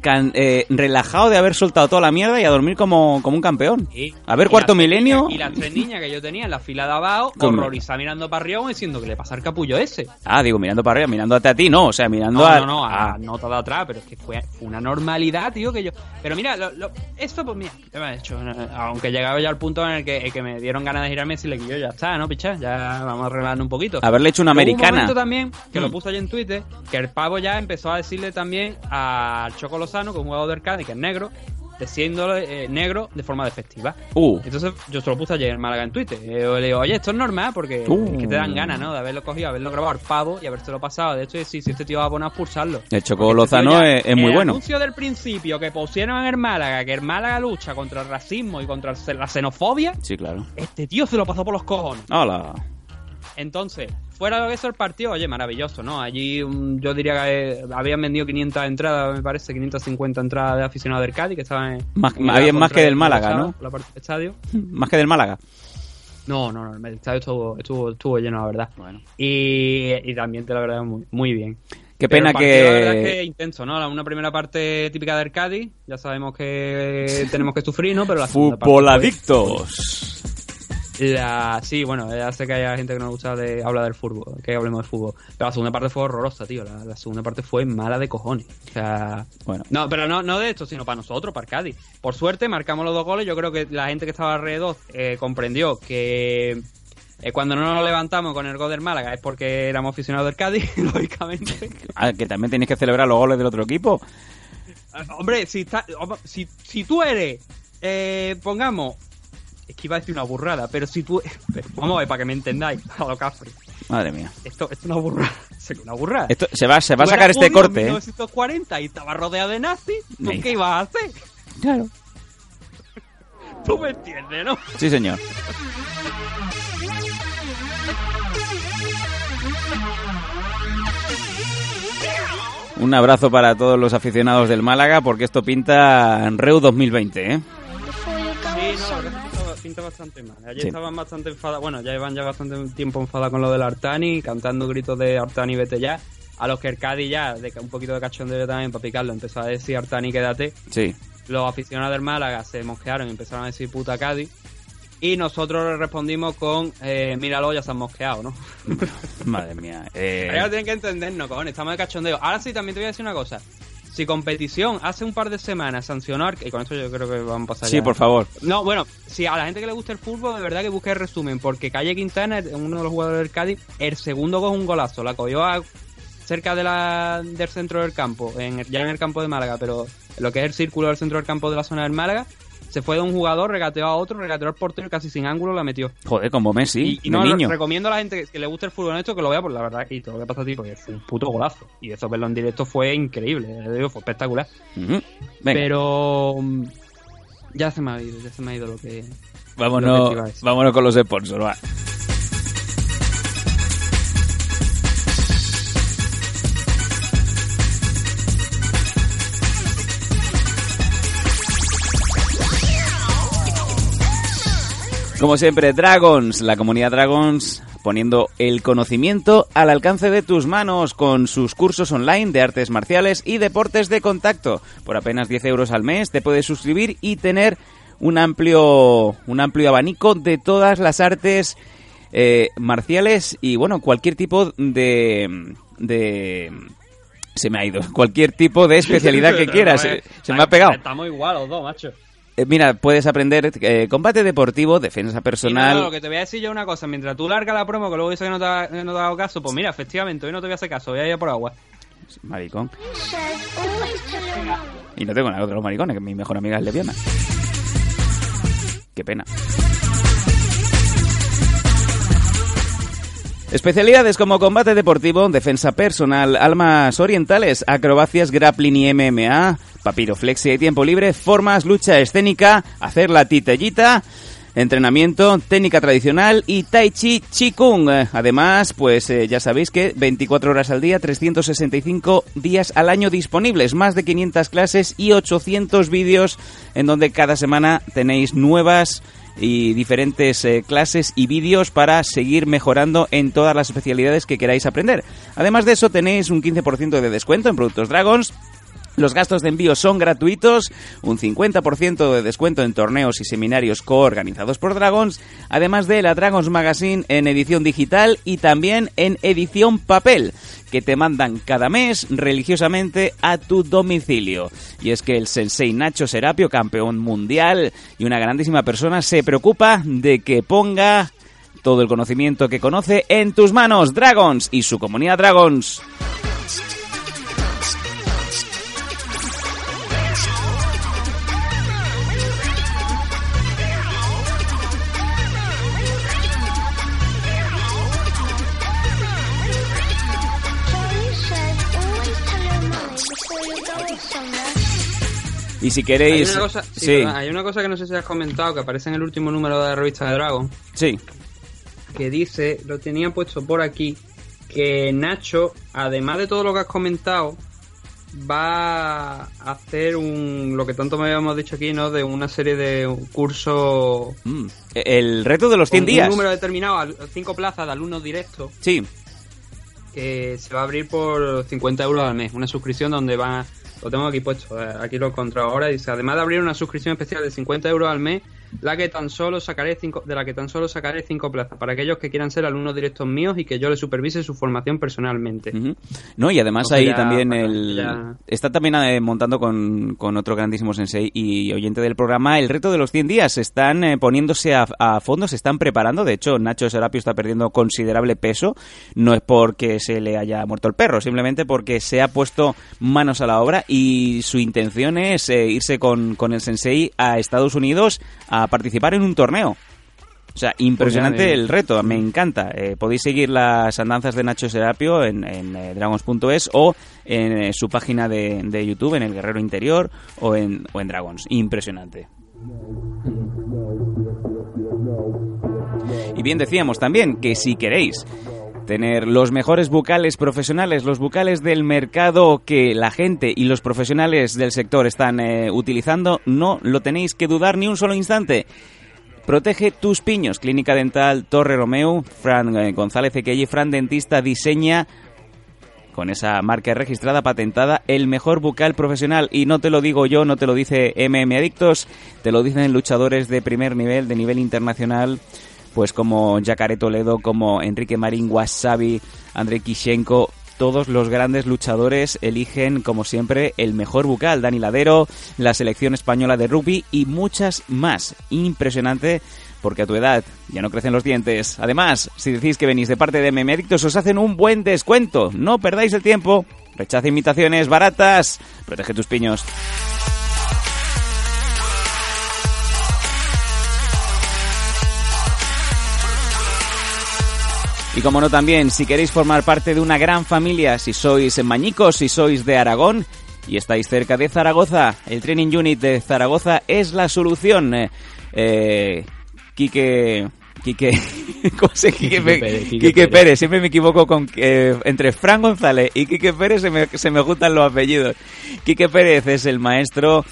can- eh, relajado de haber soltado toda la mierda y a dormir como, como un campeón. A ver, y cuarto milenio. niñas- Y las tres niñas que yo tenía en la fila de abajo, horrorizadas mirando para arriba diciendo que le pasa al capullo ese. Ah, digo, mirando para arriba, mirándote a ti, no, o sea, mirando No, a... no, no, a a- nota de atrás, pero es que fue, una normalidad, tío, que yo... Pero mira, lo, lo- esto pues mira, ¿qué me ha hecho? Eh, Aunque llegaba ya al punto en el que, que me dieron ganas de girarme y decirle que yo ya está, ¿no, picha? Ya vamos a arreglarnos un poquito. Haberle hecho una hubo americana. Un momento también, que lo Mm. puso allí en Twitter, que el pavo ya empezó a decirle también al Choco Lozano, que es un jugador del Cádiz, que es negro, diciéndole eh, negro de forma despectiva. Uh, Entonces yo se lo puse ayer en Málaga en Twitter. Eh, yo le digo, oye, esto es normal porque Uh. es que te dan ganas, ¿no? De haberlo cogido, haberlo grabado al pavo y habérselo pasado. De hecho, sí, si este tío va a poner a expulsarlo. el Choco Porque este Lozano es, es muy el bueno. anuncio del principio que pusieron en el Málaga, que el Málaga lucha contra el racismo y contra la xenofobia, Sí, claro. este tío se lo pasó por los cojones. Hola. Entonces, fuera de eso el partido, oye, maravilloso, ¿no? Allí um, yo diría que eh, habían vendido 500 entradas, me parece, 550 entradas de aficionados del Cádiz que estaban en... Más- más que del el Málaga, ¿no? La parte del estadio. Más que del Málaga. No, no, no, el estadio estuvo, estuvo, estuvo lleno, la verdad. Bueno. Y, y también, la verdad, muy, muy bien. Qué Pero pena el partido, La verdad es que... que intenso, ¿no? Una primera parte típica del Cádiz, ya sabemos que tenemos que sufrir, ¿no? Pero la segunda parte Fútbol fue- adictos. La... Sí, bueno, ya sé que hay gente que no gusta de hablar del fútbol, que hablemos del fútbol. Pero la segunda parte fue horrorosa, tío. La, la segunda parte fue mala de cojones. O sea. Bueno. No, pero no, no de esto, sino para nosotros, para el Cádiz. Por suerte, marcamos los dos goles. Yo creo que la gente que estaba alrededor eh, comprendió que. eh, cuando no nos levantamos con el gol del Málaga es porque éramos aficionados del Cádiz, lógicamente. Ah, que también tenéis que celebrar los goles del otro equipo. Eh, Hombre, si, está, si, si tú eres, eh, pongamos, es que iba a decir una burrada, pero si tú, pero vamos a ver para que me entendáis, a lo Cafre. Madre mía. Esto, esto es una burrada, una burrada. Esto, se va, se va a sacar este en corte, ¿eh? 1940 y estaba rodeado de nazis, ¿tú qué ibas a hacer? Claro. Tú me entiendes, ¿no? Sí, señor. Un abrazo para todos los aficionados del Málaga porque esto pinta en Reu 2020, ¿eh? Sí, no, pinta, bastante mal. Ayer Sí. estaban bastante enfadados, bueno, ya llevan ya bastante tiempo enfadados con lo del Artani, cantando gritos de Artani vete ya. A los que el Cádiz ya, de un poquito de cachondeo también para picarlo, empezó a decir Artani quédate. Sí. Los aficionados del Málaga se mosquearon y empezaron a decir puta Cádiz. Y nosotros respondimos con, eh, míralo, ya se han mosqueado, ¿no? Madre mía. eh, Ahora tienen que entendernos, cojones, estamos de cachondeo. Ahora sí, también te voy a decir una cosa. Si competición hace un par de semanas sancionar, y con esto yo creo que vamos a pasar sí, ya. por favor. No, bueno, si a la gente que le gusta el fútbol, de verdad que busque el resumen, porque Calle Quintana, uno de los jugadores del Cádiz, el segundo gol es un golazo, la cogió a- cerca de la, del centro del campo, en, ya en el campo de Málaga, pero lo que es el círculo del centro del campo de la zona del Málaga, se fue de un jugador, regateó a otro, regateó al portero y casi sin ángulo la metió. Joder, como Messi, y, y no, niño. recomiendo a la gente que, que le guste el fútbol en esto que lo vea, por la verdad, y te lo voy a pasar a ti, porque fue un puto golazo. Y eso verlo en directo fue increíble, digo, fue espectacular. Venga, Pero ya se me ha ido, ya se me ha ido lo que... vámonos, lo que vámonos con los sponsors, va. Como siempre, Dragons, la comunidad Dragons poniendo el conocimiento al alcance de tus manos con sus cursos online de artes marciales y deportes de contacto. Por apenas 10 euros al mes te puedes suscribir y tener un amplio, un amplio abanico de todas las artes eh, marciales y bueno, cualquier tipo de... de se me ha ido. Cualquier tipo de especialidad que quieras. Se, se me ha pegado. Estamos igual los dos, macho. Eh, mira, puedes aprender eh, combate deportivo, defensa personal. no, no, lo que te voy a decir yo una cosa, mientras tú largas la promo, que luego dices que no te, ha, que no te ha dado caso, pues mira, efectivamente, hoy no te voy a hacer caso, voy a ir por agua. Maricón. Y no tengo nada contra los maricones, que mi mejor amiga es lesbiana. Qué pena. Especialidades como combate deportivo, defensa personal, almas orientales, acrobacias, grappling y MMA, papiroflexia y tiempo libre, formas, lucha escénica, hacer la titellita, entrenamiento, técnica tradicional y tai chi chi kung. Además, pues eh, ya sabéis que 24 horas al día, 365 días al año disponibles, más de 500 clases y 800 vídeos en donde cada semana tenéis nuevas y diferentes eh, clases y vídeos para seguir mejorando en todas las especialidades que queráis aprender. Además de eso tenéis un 15% de descuento en productos Dragons. Los gastos de envío son gratuitos, un 50% de descuento en torneos y seminarios coorganizados por Dragons, además de la Dragons Magazine en edición digital y también en edición papel, que te mandan cada mes religiosamente a tu domicilio. Y es que el sensei Nacho Serapio, campeón mundial y una grandísima persona, se preocupa de que ponga todo el conocimiento que conoce en tus manos, Dragons y su comunidad Dragons. Y si Hay queréis... una, cosa, sí, sí, perdón, hay una cosa que no sé si has comentado, que aparece en el último número de la revista de Dragon, sí. que dice, lo tenía puesto por aquí, que Nacho, además de todo lo que has comentado, va a hacer un lo que tanto me habíamos dicho aquí, ¿no? De una serie de cursos Mm. El reto de los 100 con días. un número determinado, cinco plazas de alumnos directos, Sí. que se va a abrir por 50 euros al mes. Una suscripción donde va, lo tengo aquí puesto, eh, aquí lo he encontrado ahora, dice, además de abrir una suscripción especial de 50 euros al mes, la que tan solo sacaré cinco, de la que tan solo sacaré cinco plazas para aquellos que quieran ser alumnos directos míos y que yo les supervise su formación personalmente. No, y además ahí ya, también bueno, el... ya- Está también eh, montando con, con otro grandísimo sensei y oyente del programa el reto de los 100 días. Están eh, poniéndose a, a fondo, se están preparando. De hecho, Nacho Serapio está perdiendo considerable peso. No es porque se le haya muerto el perro, simplemente porque se ha puesto manos a la obra y su intención es eh, irse con, con el sensei a Estados Unidos a participar en un torneo. O sea, impresionante Pues el reto, me encanta. Eh, podéis seguir las andanzas de Nacho Serapio en, en, eh, dragons.es o en eh, su página de, de YouTube, en El Guerrero Interior o en, o en Dragons. Impresionante. Y bien decíamos también que si queréis tener los mejores bucales profesionales, los bucales del mercado que la gente y los profesionales del sector están eh, utilizando, no lo tenéis que dudar ni un solo instante. Protege tus piños. Clínica Dental Torre Romeo. Fran eh, González Equelli, Fran Dentista diseña con esa marca registrada, patentada, el mejor bucal profesional. Y no te lo digo yo, no te lo dice MM Adictos, te lo dicen luchadores de primer nivel, de nivel internacional, pues como Jacare Toledo, como Enrique Marín, Wasabi, Andrei Kishenko. Todos los grandes luchadores eligen, como siempre, el mejor bucal. Dani Ladero, la selección española de rugby y muchas más. Impresionante porque a tu edad ya no crecen los dientes. Además, si decís que venís de parte de Memedictos, os hacen un buen descuento. No perdáis el tiempo. Rechaza imitaciones baratas. Protege tus piños. Y como no también, si queréis formar parte de una gran familia, si sois mañicos, si sois de Aragón y estáis cerca de Zaragoza, el Training Unit de Zaragoza es la solución. Eh, eh, Quique... Quique... ¿Cómo se Quique, Pérez, Quique Quique Pérez. Pérez. Siempre me equivoco con... eh, entre Fran González y Quique Pérez se me, se me juntan los apellidos. Quique Pérez es el maestro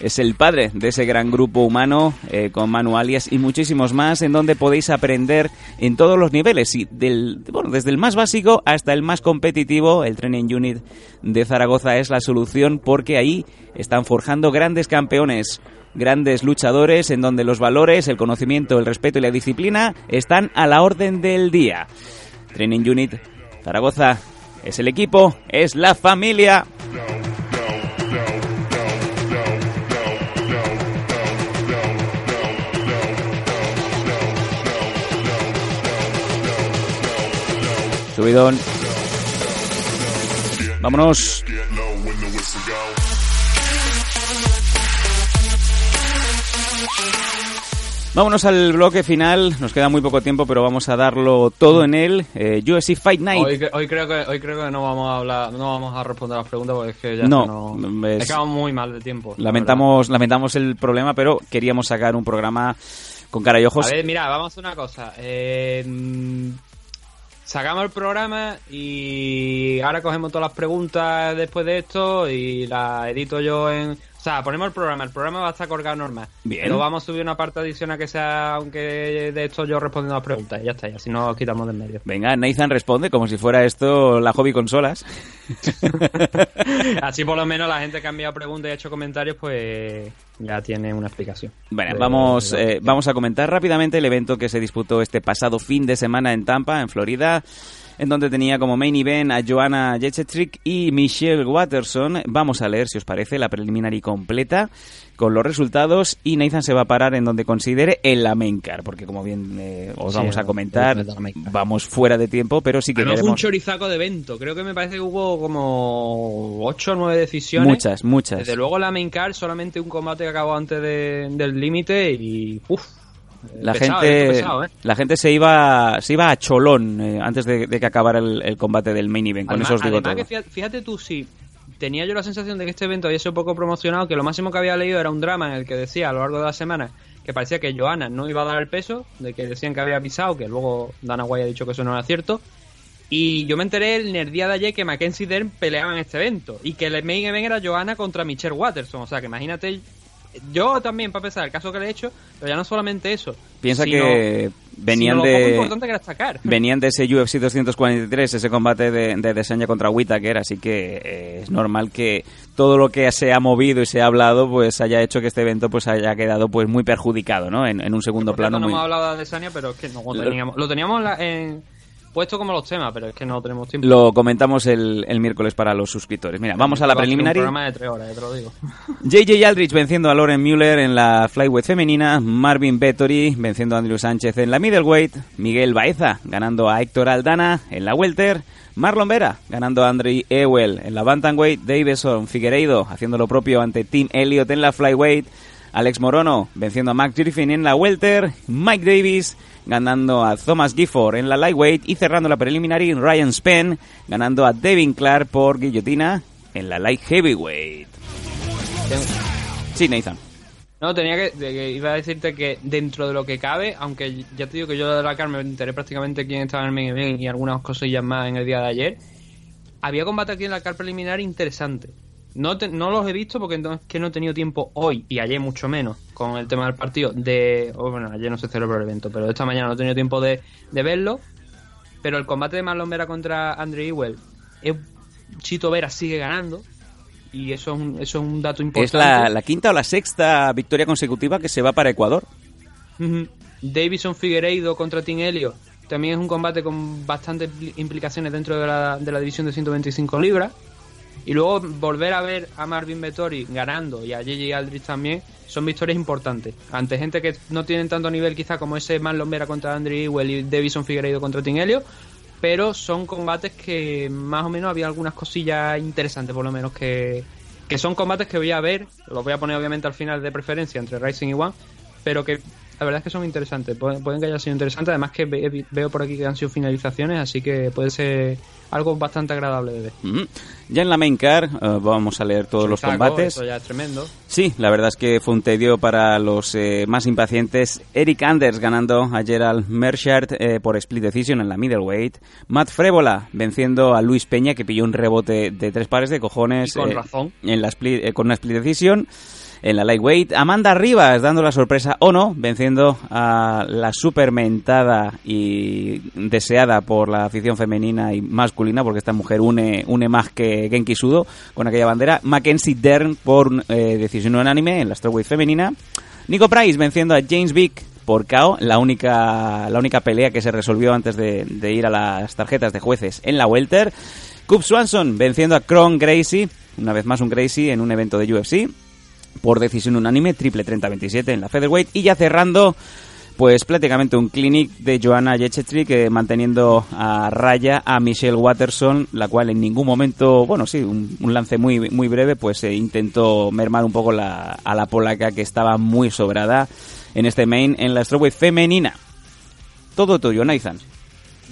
es el padre de ese gran grupo humano eh, con Manu Alias y muchísimos más en donde podéis aprender en todos los niveles y del bueno desde el más básico hasta el más competitivo el Training Unit de Zaragoza es la solución porque ahí están forjando grandes campeones grandes luchadores en donde los valores el conocimiento el respeto y la disciplina están a la orden del día Training Unit Zaragoza es el equipo es la familia Subidón. Vámonos. Vámonos al bloque final. Nos queda muy poco tiempo, pero vamos a darlo todo en él. Eh, UFC Fight Night. Hoy, hoy creo que hoy creo que no vamos a hablar, no vamos a responder las preguntas porque es que ya No, no, es- es muy mal de tiempo. la Lamentamos, lamentamos el problema, pero queríamos sacar un programa con cara y ojos. A ver, mira, vamos a hacer una cosa. Eh, mm, sacamos el programa y ahora cogemos todas las preguntas después de esto y las edito yo en... O sea, ponemos el programa, el programa va a estar colgado normal. Bien. Pero vamos a subir una parte adicional que sea, aunque de esto yo respondiendo las preguntas y ya está, y así nos quitamos de en medio. Venga, Nathan responde como si fuera esto la hobby consolas. Así por lo menos la gente que ha enviado preguntas y ha hecho comentarios, pues ya tiene una explicación. Bueno, vamos, eh, vamos a comentar rápidamente el evento que se disputó este pasado fin de semana en Tampa, en Florida, en donde tenía como main event a Joanna Jecetrick y Michelle Watterson. Vamos a leer, si os parece, la preliminary completa con los resultados y Nathan se va a parar en donde considere en la main card, porque como bien eh, os Sí, vamos a comentar, vamos fuera de tiempo, pero sí que Además fue un queremos chorizaco de evento. Creo que me parece que hubo como 8 o 9 decisiones. muchas, muchas. Desde luego la main card, solamente un combate que acabó antes de- del límite y... Uf, La pesado, gente, evento pesado, ¿eh? la gente se iba, se iba a cholón eh, antes de, de que acabara el, el combate del main event. Con eso os digo además todo. que fíjate, tú, si tenía yo la sensación de que este evento había sido poco promocionado, que lo máximo que había leído era un drama en el que decía a lo largo de la semana que parecía que Johanna no iba a dar el peso, de que decían que había avisado, que luego Dana White ha dicho que eso no era cierto. Y yo me enteré en el día de ayer que Mackenzie Dern peleaba en este evento y que el main event era Johanna contra Michelle Watterson. O sea, que imagínate, yo también, para empezar, el caso que le he hecho, pero ya no solamente eso. Piensa sino- que venían sino de importante que era destacar. venían de ese UFC 243, ese combate de, de Desanya contra Whittaker, así que eh, es normal que todo lo que se ha movido y se ha hablado pues haya hecho que este evento pues haya quedado pues muy perjudicado, ¿no? En, en un segundo plano no muy hemos hablado de Adesanya, pero es que no lo teníamos, lo teníamos en- puesto como los temas, pero es que no tenemos tiempo. lo comentamos el, el miércoles para los suscriptores. Mira, vamos a la Un preliminary. programa de tres horas, ya te lo digo. JJ Aldrich venciendo a Lauren Mueller en la flyweight femenina, Marvin Vettori venciendo a Andrew Sánchez en la middleweight, Miguel Baeza ganando a Héctor Aldana en la welter, Marlon Vera ganando a Andre Ewell en la bantamweight, Davison Figueiredo haciendo lo propio ante Tim Elliott en la flyweight, Alex Morono venciendo a Max Griffin en la welter, Mike Davis ganando a Thomas Gifford en la lightweight y cerrando la preliminary Ryan Spen ganando a Devin Clark por guillotina en la light heavyweight. Sí, Nathan. No, tenía que, iba a decirte que dentro de lo que cabe, aunque ya te digo que yo de la Carmen me enteré prácticamente quién estaba en el main event y algunas cosillas más en el día de ayer, había combate aquí en la car preliminar interesante. No, te- no los he visto porque no- es que no he tenido tiempo hoy y ayer mucho menos con el tema del partido de... o bueno, ayer no se celebró el evento, pero esta mañana no he tenido tiempo de, de verlo. Pero el combate de Marlon Vera contra Andre Ewell, Chito Vera sigue ganando y eso es un, eso es un dato importante. Es la, la quinta o la sexta victoria consecutiva que se va para Ecuador. Ujú. Davison Figueiredo contra Tim Helio también es un combate con bastantes impli- implicaciones dentro de la, de la división de 125 libras. Y luego volver a ver a Marvin Vettori ganando y a JJ Aldrich también son victorias importantes. Ante gente que no tienen tanto nivel quizá como ese Marlon Vera contra Andrew Ewell y Davison Figueiredo contra Tim Helio. Pero son combates que más o menos había algunas cosillas interesantes por lo menos que, que son combates que voy a ver. Los voy a poner obviamente al final de preferencia entre Rising y One. Pero que la verdad es que son interesantes. Pueden, pueden que haya sido interesantes. Además que ve- veo por aquí que han sido finalizaciones. Así que puede ser algo bastante agradable de ver. Ujú. Ya en la main car eh, vamos a leer todos los Saco, combates. Eso ya es tremendo. Sí, la verdad es que fue un tedio para los eh, más impacientes. Eric Anders ganando a Gerald Merchart eh, por split decision en la middleweight. Matt Frébola venciendo a Luis Peña que pilló un rebote de tres pares de cojones. Y con eh, razón. En la split, eh, con una split decision. En la lightweight, Amanda Rivas dando la sorpresa o no, venciendo a la supermentada y deseada por la afición femenina y masculina, porque esta mujer une, une más que Genki Sudo con aquella bandera. Mackenzie Dern por eh, decisión unánime en la strawweight femenina. Nico Price venciendo a James Vick por KO, la única, la única pelea que se resolvió antes de, ir a las tarjetas de jueces en la welter. Cub Swanson venciendo a Kron Gracie, una vez más un Gracie en un evento de UFC por decisión unánime, triple 30-27 en la featherweight y ya cerrando pues prácticamente un clinic de Joanna Jachetri que manteniendo a raya a Michelle Watterson, la cual en ningún momento, bueno, sí, un, lance muy muy breve, pues eh, intentó mermar un poco la, a la polaca que estaba muy sobrada en este main en la strawweight femenina. Todo tuyo, Nathan.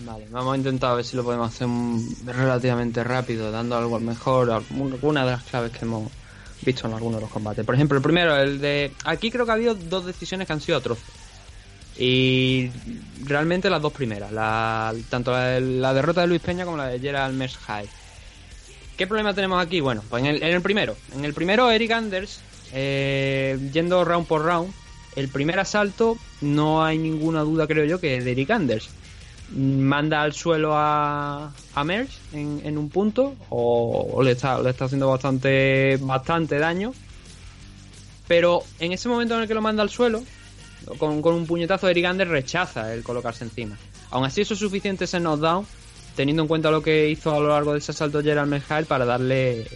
Vale, vamos a intentar a ver si lo podemos hacer relativamente rápido, dando algo mejor, alguna de las claves que hemos visto en algunos de los combates. Por ejemplo, el primero, el de... Aquí creo que ha habido dos decisiones que han sido atroces. Y realmente las dos primeras, la, tanto la, la derrota de Luis Peña como la de Gerald Mershai. ¿Qué problema tenemos aquí? Bueno, pues en el, en el primero. En el primero, Eric Anders, eh, yendo round por round, el primer asalto no hay ninguna duda, creo yo, que es de Eric Anders. Manda al suelo a, a Merch en, en un punto, o, le, está, le está haciendo bastante, bastante daño. Pero en ese momento en el que lo manda al suelo, con, con un puñetazo, Eric Anders rechaza el colocarse encima. Aún así, eso es suficiente ese knockdown, teniendo en cuenta lo que hizo a lo largo de ese asalto Gerald Merhail para darle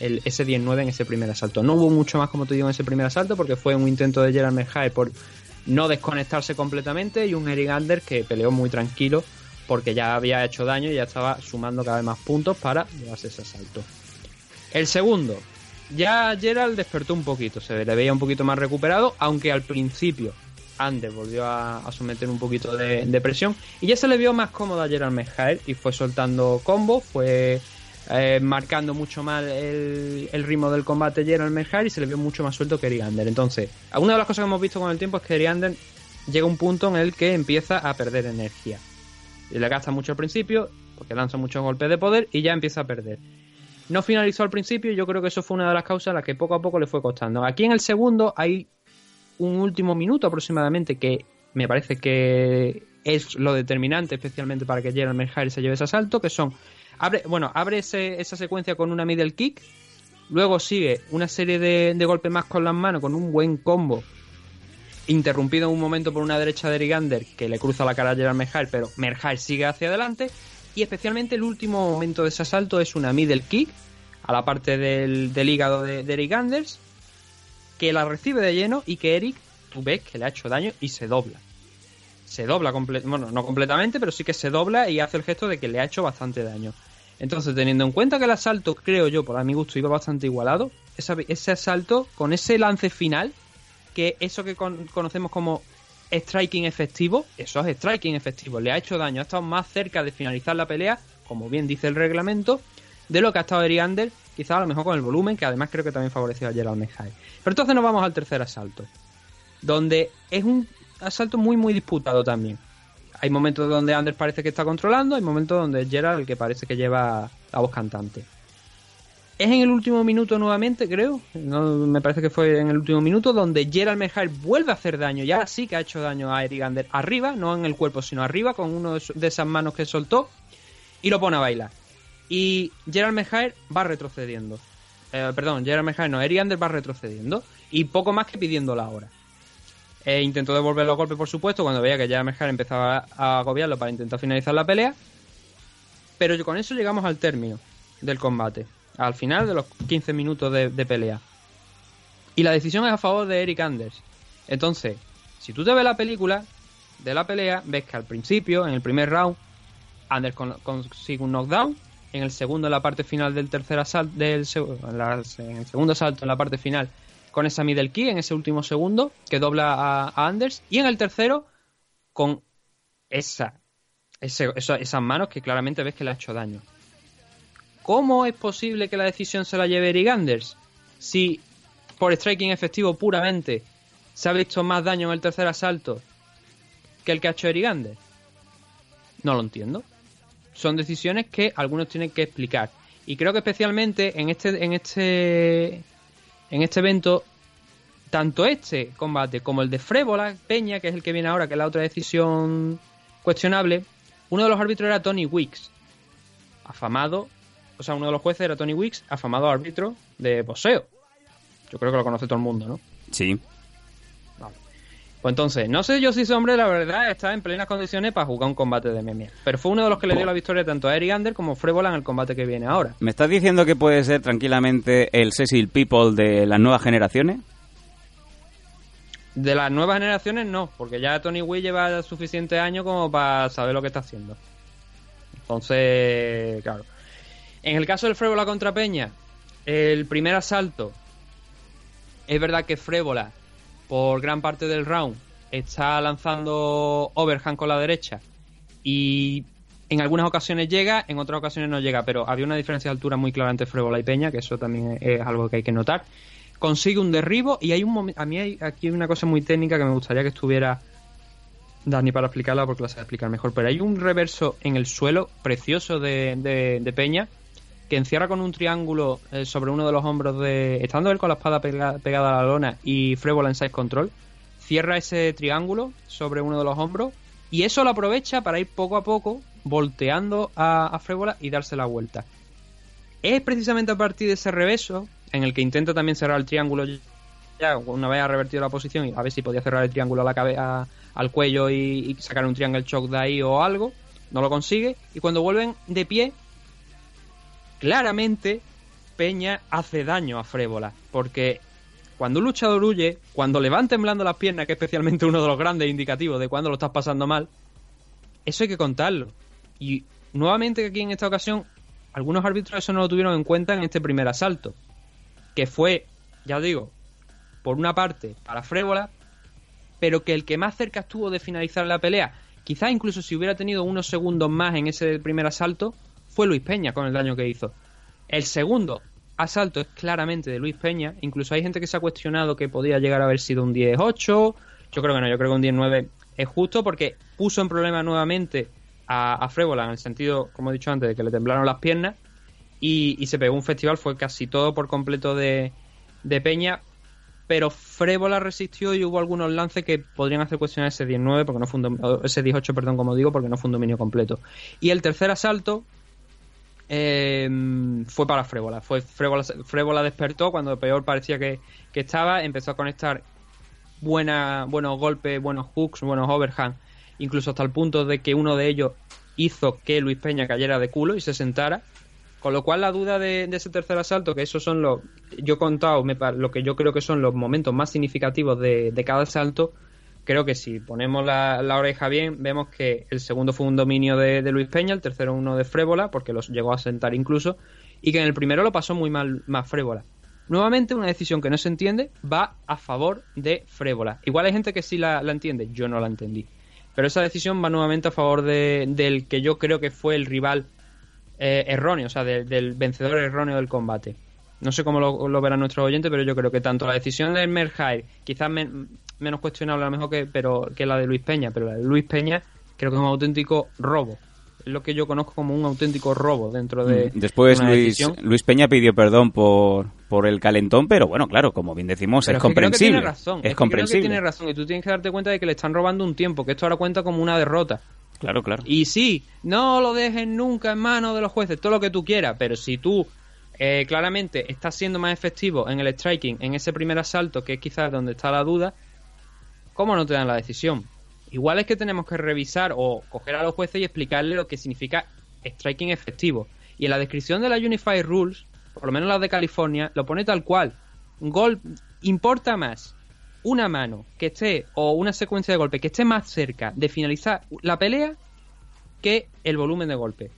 el, ese 10-9 en ese primer asalto. No hubo mucho más, como te digo, en ese primer asalto, porque fue un intento de Gerald Merhail por no desconectarse completamente y un Eric Anders que peleó muy tranquilo porque ya había hecho daño y ya estaba sumando cada vez más puntos para llevarse ese asalto. El segundo, ya Gerald despertó un poquito, se le veía un poquito más recuperado, aunque al principio Anders volvió a, someter un poquito de, presión y ya se le vio más cómodo a Gerald Mejael y fue soltando combos, fue eh, marcando mucho más el, ritmo del combate Gerald Merjar y se le vio mucho más suelto que Erigander. Entonces, una de las cosas que hemos visto con el tiempo es que Erigander llega a un punto en el que empieza a perder energía. Y le gasta mucho al principio, porque lanza muchos golpes de poder y ya empieza a perder. No finalizó al principio y yo creo que eso fue una de las causas a las que poco a poco le fue costando. Aquí en el segundo hay un último minuto aproximadamente que me parece que es lo determinante especialmente para que Gerald Merjar se lleve ese asalto, que son abre, bueno, abre esa secuencia con una middle kick, luego sigue una serie de, golpes más con las manos, con un buen combo, interrumpido en un momento por una derecha de Erigander que le cruza la cara a Merjar, pero Merjar sigue hacia adelante, y especialmente el último momento de ese asalto es una middle kick a la parte del, hígado de, de Eriganders, que la recibe de lleno y que Eric, tú ves que le ha hecho daño y se dobla se dobla, comple- bueno, no completamente, pero sí que se dobla y hace el gesto de que le ha hecho bastante daño. Entonces, teniendo en cuenta que el asalto, creo yo, por mi gusto, iba bastante igualado, ese asalto, con ese lance final, que eso que con- conocemos como striking efectivo, eso es striking efectivo, le ha hecho daño, ha estado más cerca de finalizar la pelea, como bien dice el reglamento, de lo que ha estado Eriander, quizás a lo mejor con el volumen, que además creo que también favoreció a Gerald Mejai. Pero entonces nos vamos al tercer asalto, donde es un asalto muy muy disputado también. Hay momentos donde Anders parece que está controlando, hay momentos donde Gerald el que parece que lleva la voz cantante. Es en el último minuto nuevamente, creo. Me parece que fue en el último minuto donde Gerald Mejai vuelve a hacer daño. Ya sí que ha hecho daño a Eric Anders arriba, no en el cuerpo, sino arriba, con uno de esas manos que soltó. Y lo pone a bailar. Y Gerald Mejai va retrocediendo. Eh, perdón, Gerald Mejai no, Eric Anders va retrocediendo. Y poco más que pidiendo la hora. E intentó devolver los golpes, por supuesto, cuando veía que ya Merjar empezaba a agobiarlo para intentar finalizar la pelea. Pero con eso llegamos al término del combate. Al final de los 15 minutos de, pelea. Y la decisión es a favor de Eric Anders. Entonces, si tú te ves la película de la pelea, ves que al principio, en el primer round, Anders con- consigue un knockdown. En el segundo, en la parte final del tercer asalto, del, en en el segundo asalto, en la parte final, con esa middle kick en ese último segundo que dobla a, Anders y en el tercero con esa- esas manos que claramente ves que le ha hecho daño. ¿Cómo es posible que la decisión se la lleve Eric Anders? Si por striking efectivo puramente se ha visto más daño en el tercer asalto que el que ha hecho Eric Anders. No lo entiendo. Son decisiones que algunos tienen que explicar. Y creo que especialmente en este, en este en este evento, tanto este combate como el de Frébola Peña, que es el que viene ahora, que es la otra decisión cuestionable, uno de los árbitros era Tony Wicks, afamado, o sea, uno de los jueces era Tony Wicks, afamado árbitro de boxeo. Yo creo que lo conoce todo el mundo, ¿no? Sí. Pues entonces, no sé yo si ese hombre, la verdad, está en plenas condiciones para jugar un combate de MMA. Pero fue uno de los que le dio la victoria tanto a Eric Ander como Frébola en el combate que viene ahora. ¿Me estás diciendo que puede ser tranquilamente el Cecil People de las nuevas generaciones? De las nuevas generaciones no, porque ya Tony Wii lleva suficientes años como para saber lo que está haciendo. Entonces, claro. En el caso del Frébola contra Peña, el primer asalto, es verdad que Frébola, por gran parte del round, está lanzando overhand con la derecha y en algunas ocasiones llega, en otras ocasiones no llega, pero había una diferencia de altura muy clara entre Frébola y Peña, que eso también es algo que hay que notar. Consigue un derribo y hay un momento, a mí hay aquí una cosa muy técnica que me gustaría que estuviera Dani para explicarla porque la sabe explicar mejor, pero hay un reverso en el suelo precioso de- de Peña que encierra con un triángulo eh, sobre uno de los hombros de... Estando él con la espada pega- pegada a la lona y Frébola en side control, cierra ese triángulo sobre uno de los hombros y eso lo aprovecha para ir poco a poco volteando a, a Frébola y darse la vuelta. Es precisamente a partir de ese reverso en el que intenta también cerrar el triángulo ya una vez ha revertido la posición y a ver si podía cerrar el triángulo a la cabeza al cuello y, sacar un triangle choke de ahí o algo no lo consigue y cuando vuelven de pie claramente Peña hace daño a Frébola porque cuando un luchador huye cuando le van temblando las piernas que es especialmente uno de los grandes indicativos de cuando lo estás pasando mal eso hay que contarlo. Y nuevamente aquí en esta ocasión algunos árbitros eso no lo tuvieron en cuenta en este primer asalto que fue ya digo por una parte para Frébola, pero que el que más cerca estuvo de finalizar la pelea, quizás incluso si hubiera tenido unos segundos más en ese primer asalto, fue Luis Peña con el daño que hizo. El segundo asalto es claramente de Luis Peña. Incluso hay gente que se ha cuestionado que podía llegar a haber sido un 10-8. Yo creo que no, yo creo que un 10-9 es justo porque puso en problema nuevamente a, a Frébola en el sentido, como he dicho antes, de que le temblaron las piernas y, y se pegó un festival, fue casi todo por completo de, de Peña, pero Frébola resistió y hubo algunos lances que podrían hacer cuestionar ese 19 porque no fue un ese 18, perdón, como digo, porque no fue un dominio completo. Y el tercer asalto eh, fue para Frébola. Fue Frébola, despertó cuando peor parecía que, que estaba, empezó a conectar buena, buenos golpes, buenos hooks, buenos overhand, incluso hasta el punto de que uno de ellos hizo que Luis Peña cayera de culo y se sentara. Con lo cual la duda de, ese tercer asalto, que esos son los, yo he contado lo que yo creo que son los momentos más significativos de cada asalto, creo que si ponemos la, oreja bien, vemos que el segundo fue un dominio de, Luis Peña, el tercero uno de Frébola, porque los llegó a sentar incluso, y que en el primero lo pasó muy mal más Frébola. Nuevamente, una decisión que no se entiende va a favor de Frébola. Igual hay gente que sí la, la entiende, yo no la entendí. Pero esa decisión va nuevamente a favor de, del que yo creo que fue el rival eh, erróneo, o sea, de- del vencedor erróneo del combate. No sé cómo lo, verán nuestros oyentes, pero yo creo que tanto la decisión de Merjair, quizás menos cuestionable a lo mejor que, pero, que la de Luis Peña, pero la de Luis Peña creo que es un auténtico robo. Es lo que yo conozco como un auténtico robo dentro de Mm, Después una Luis, Peña pidió perdón por, por el calentón, pero bueno, claro, como bien decimos, Pero es que creo que comprensible. tiene razón. Es que creo comprensible. que tiene razón. Y tú tienes que darte cuenta de que le están robando un tiempo, que esto ahora cuenta como una derrota. Claro, claro. Y sí, no lo dejes nunca en manos de los jueces, todo lo que tú quieras, pero si tú eh, claramente estás siendo más efectivo en el striking, en ese primer asalto, que es quizás donde está la duda, ¿cómo no te dan la decisión? Igual es que tenemos que revisar o coger a los jueces y explicarle lo que significa striking efectivo. Y en la descripción de la Unified Rules, por lo menos las de California, lo pone tal cual. Gol importa más una mano que esté o una secuencia de golpe que esté más cerca de finalizar la pelea que el volumen de golpe.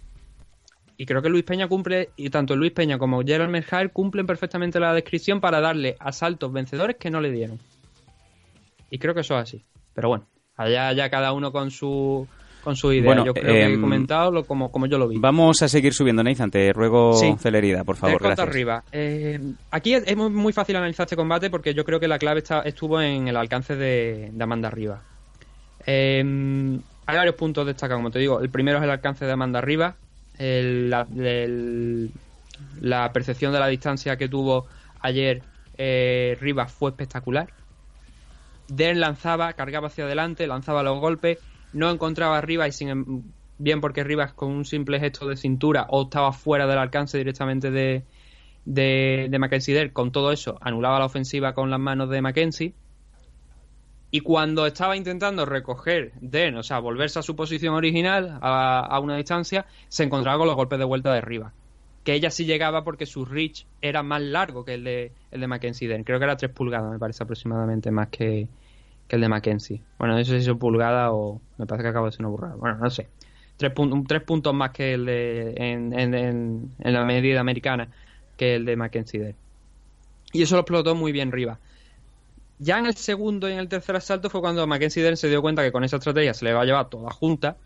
Y creo que Luis Peña cumple, y tanto Luis Peña como Gerald Merhair cumplen perfectamente la descripción para darle asaltos vencedores que no le dieron. Y creo que eso es así. Pero bueno, allá ya cada uno con su con su idea. Bueno, yo creo que he em, comentado lo, como, como yo lo vi. Vamos a seguir subiendo, Nathan. Te ruego Sí. celeridad, por favor. Gracias. arriba. Eh, aquí es es muy, fácil analizar este combate porque yo creo que la clave está, estuvo en el alcance de, de Amanda Riva. Eh, hay varios puntos destacados, como te digo. El primero es el alcance de Amanda el- la, el- la percepción de la distancia que tuvo ayer eh, Rivas fue espectacular. Den lanzaba, cargaba hacia adelante, lanzaba los golpes, no encontraba a Rivas y sin em- bien porque Rivas con un simple gesto de cintura o estaba fuera del alcance directamente de, de, Mackenzie Dern, con todo eso anulaba la ofensiva con las manos de Mackenzie. Y cuando estaba intentando recoger Den, o sea, volverse a su posición original a, a una distancia, se encontraba con los golpes de vuelta de Rivas. Que ella sí llegaba porque su reach era más largo que el de, el de Mackenzie Dern. Creo que era 3 pulgadas, me parece aproximadamente, más que, que el de Mackenzie. Bueno, no sé si son pulgadas o me parece que acabo de ser una burrada. Bueno, no sé. Tres, pun- tres puntos más que el de en, la medida americana que el de Mackenzie Dern. Y eso lo explotó muy bien Rivas. Ya en el segundo y en el tercer asalto fue cuando Mackenzie Dern se dio cuenta que con esa estrategia se le va a llevar toda junta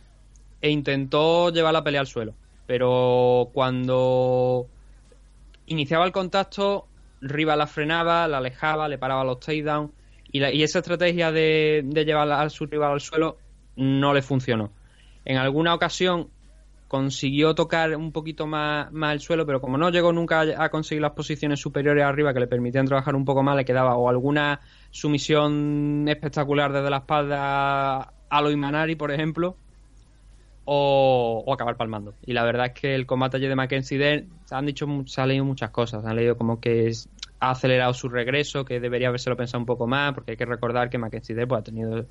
e intentó llevar la pelea al suelo. Pero cuando iniciaba el contacto, Riva la frenaba, la alejaba, le paraba los takedowns y, y esa estrategia de, de llevar a su rival al suelo no le funcionó. En alguna ocasión consiguió tocar un poquito más, el suelo, pero como no llegó nunca a conseguir las posiciones superiores arriba que le permitían trabajar un poco más, le quedaba o alguna sumisión espectacular desde la espalda a lo Imanari, por ejemplo, o, o acabar palmando. Y la verdad es que el combate ayer de Mackenzie Dern, se han dicho, se han leído muchas cosas, se han leído como que es- ha acelerado su regreso, que debería habérselo pensado un poco más, porque hay que recordar que Mackenzie Dern pues, ha tenido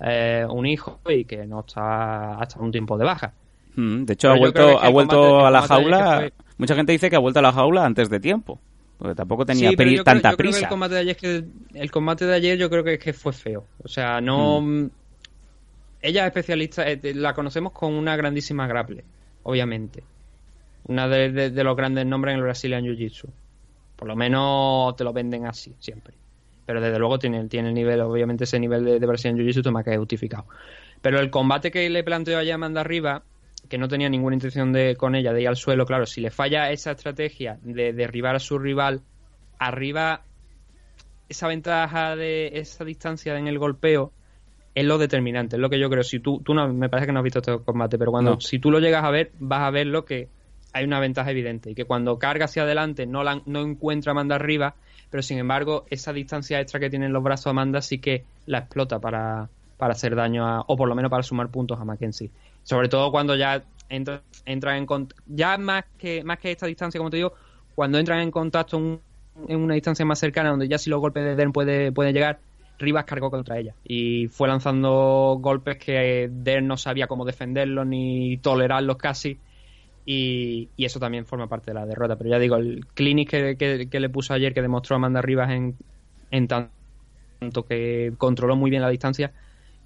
eh, un hijo y que no está hasta un tiempo de baja. Mm, De hecho, Pero ha vuelto, ha el vuelto a la jaula. Mucha gente dice que ha vuelto a la jaula antes de tiempo. Porque tampoco tenía Sí, pero pri- yo creo- tanta yo creo que prisa. el combate de ayer es que el combate de ayer yo creo que es que fue feo. O sea, no Mm. Ella es especialista, eh, la conocemos con una grandísima grapple, obviamente. Una de, de- los grandes nombres en el Brazilian Jiu-Jitsu. Por lo menos te lo venden así, siempre. Pero desde luego tiene, tiene el nivel, obviamente ese nivel de, de Jiu-Jitsu toma que justificado. Pero el combate que le planteó ayer Amanda Riva, que no tenía ninguna intención de con ella de ir al suelo, claro, si le falla esa estrategia de derribar a su rival arriba, esa ventaja de esa distancia en el golpeo es lo determinante, es lo que yo creo. Si tú, tú no, me parece que no has visto este combate, pero cuando No. si tú lo llegas a ver, vas a ver lo que hay una ventaja evidente y que cuando carga hacia adelante no, la, no encuentra a Amanda arriba, pero sin embargo esa distancia extra que tienen los brazos Amanda sí que la explota para, para hacer daño a, o por lo menos para sumar puntos a Mackenzie. Sobre todo cuando ya entra, entran en ya más que más que esta distancia, como te digo, cuando entran en contacto en, en una distancia más cercana, donde ya si los golpes de Dern puede, pueden llegar, Rivas cargó contra ella y fue lanzando golpes que Dern no sabía cómo defenderlos ni tolerarlos casi. Y, y eso también forma parte de la derrota. Pero ya digo, el clinic que, que- que le puso ayer, que demostró Amanda Rivas en, en tanto que controló muy bien la distancia,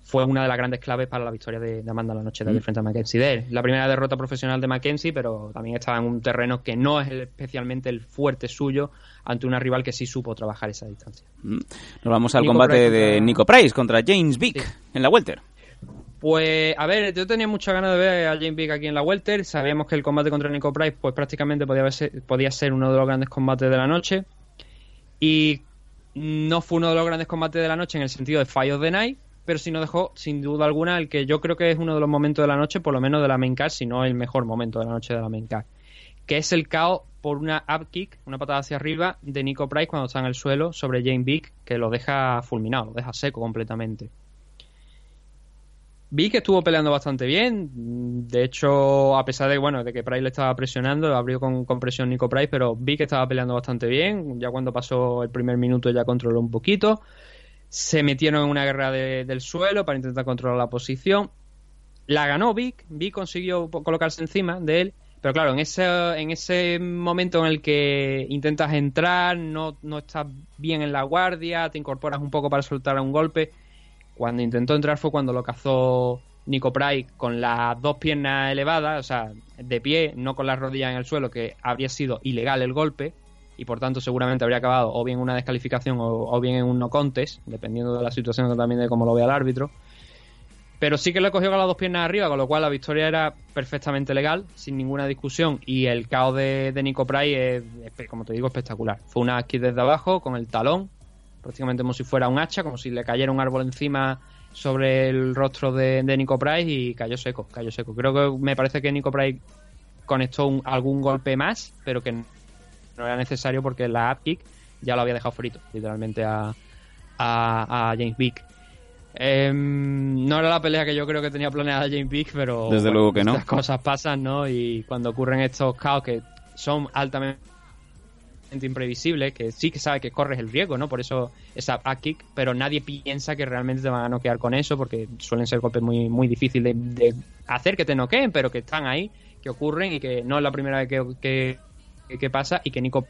fue una de las grandes claves para la victoria de, de Amanda la noche de ayer frente a Mackenzie Dare. La primera derrota profesional de Mackenzie, pero también estaba en un terreno que no es el- especialmente el fuerte suyo ante una rival que sí supo trabajar esa distancia. Mm. Nos vamos al Nico combate Price de contra- Nico Price contra James Vick Sí. en la Welter. Pues, a ver, yo tenía muchas ganas de ver a James Vick aquí en la Welter. Sabíamos que el combate contra Nico Price, pues prácticamente podía ser, podía ser uno de los grandes combates de la noche. Y no fue uno de los grandes combates de la noche en el sentido de Fight of the Night, pero sí nos dejó, sin duda alguna, el que yo creo que es uno de los momentos de la noche, por lo menos de la main card, si no el mejor momento de la noche de la main card. Que es el KO por una up kick, una patada hacia arriba de Nico Price cuando está en el suelo sobre James Vick, que lo deja fulminado, lo deja seco completamente. Vi que estuvo peleando bastante bien. De hecho, a pesar de bueno de que Price le estaba presionando, abrió con, con presión Nico Price, pero vi que estaba peleando bastante bien. Ya cuando pasó el primer minuto ya controló un poquito. Se metieron en una guerra de- del suelo para intentar controlar la posición. La ganó Vic. Vic consiguió colocarse encima de él. Pero claro, en ese, en ese momento en el que intentas entrar, no, no estás bien en la guardia, te incorporas un poco para soltar un golpe. Cuando intentó entrar fue cuando lo cazó Nico Price con las dos piernas elevadas, o sea, de pie, no con las rodillas en el suelo, que habría sido ilegal el golpe y por tanto seguramente habría acabado o bien en una descalificación o, o bien en un no contest, dependiendo de la situación también de cómo lo vea el árbitro. Pero sí que le cogió con las dos piernas arriba, con lo cual la victoria era perfectamente legal, sin ninguna discusión. Y el caos de, de Nico Price es, como te digo, espectacular. Fue una aquí desde abajo, con el talón, prácticamente como si fuera un hacha, como si le cayera un árbol encima sobre el rostro de, de Nico Price y cayó seco, cayó seco. Creo que me parece que Nico Price conectó un- algún golpe más, pero que no era necesario porque la up kick ya lo había dejado frito, literalmente a, a, a James Vick. Em, no era la pelea que yo creo que tenía planeada James Vick, pero Desde luego que no. Estas cosas pasan, ¿no? Y cuando ocurren estos caos que son altamente imprevisibles, que sí que sabe que corres el riesgo, ¿no? Por eso esa up kick, pero nadie piensa que realmente te van a noquear con eso, porque suelen ser golpes muy, muy difíciles de, de hacer que te noqueen, pero que están ahí, que ocurren y que no es la primera vez que, que, que- que pasa y que Nico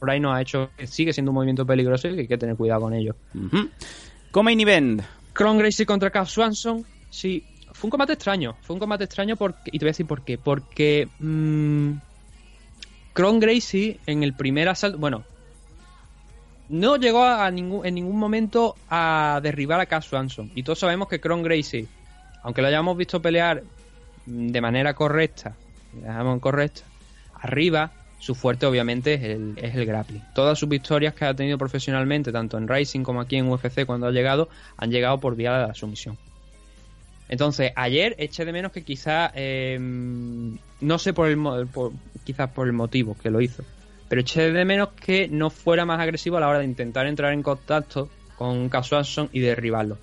Price nos ha hecho que sigue siendo un movimiento peligroso y que hay que tener cuidado con ello. Ujú. Come-in event. Cron Gracie contra Cass Swanson, sí, fue un combate extraño. Fue un combate extraño porque, y te voy a decir por qué. Porque mm, Cron Gracie en el primer asalto, bueno, no llegó a ningún, en ningún momento a derribar a Cass Swanson. Y todos sabemos que Cron Gracie, aunque lo hayamos visto pelear mm, de manera correcta, digamos correcta, arriba, su fuerte obviamente es el, es el grappling. Todas sus victorias que ha tenido profesionalmente, tanto en Rising como aquí en UFC cuando ha llegado, han llegado por vía de la sumisión. Entonces, ayer eché de menos que quizá, eh, no sé por el, por- quizás por el motivo que lo hizo, pero eché de menos que no fuera más agresivo a la hora de intentar entrar en contacto con Cass Swanson y derribarlo.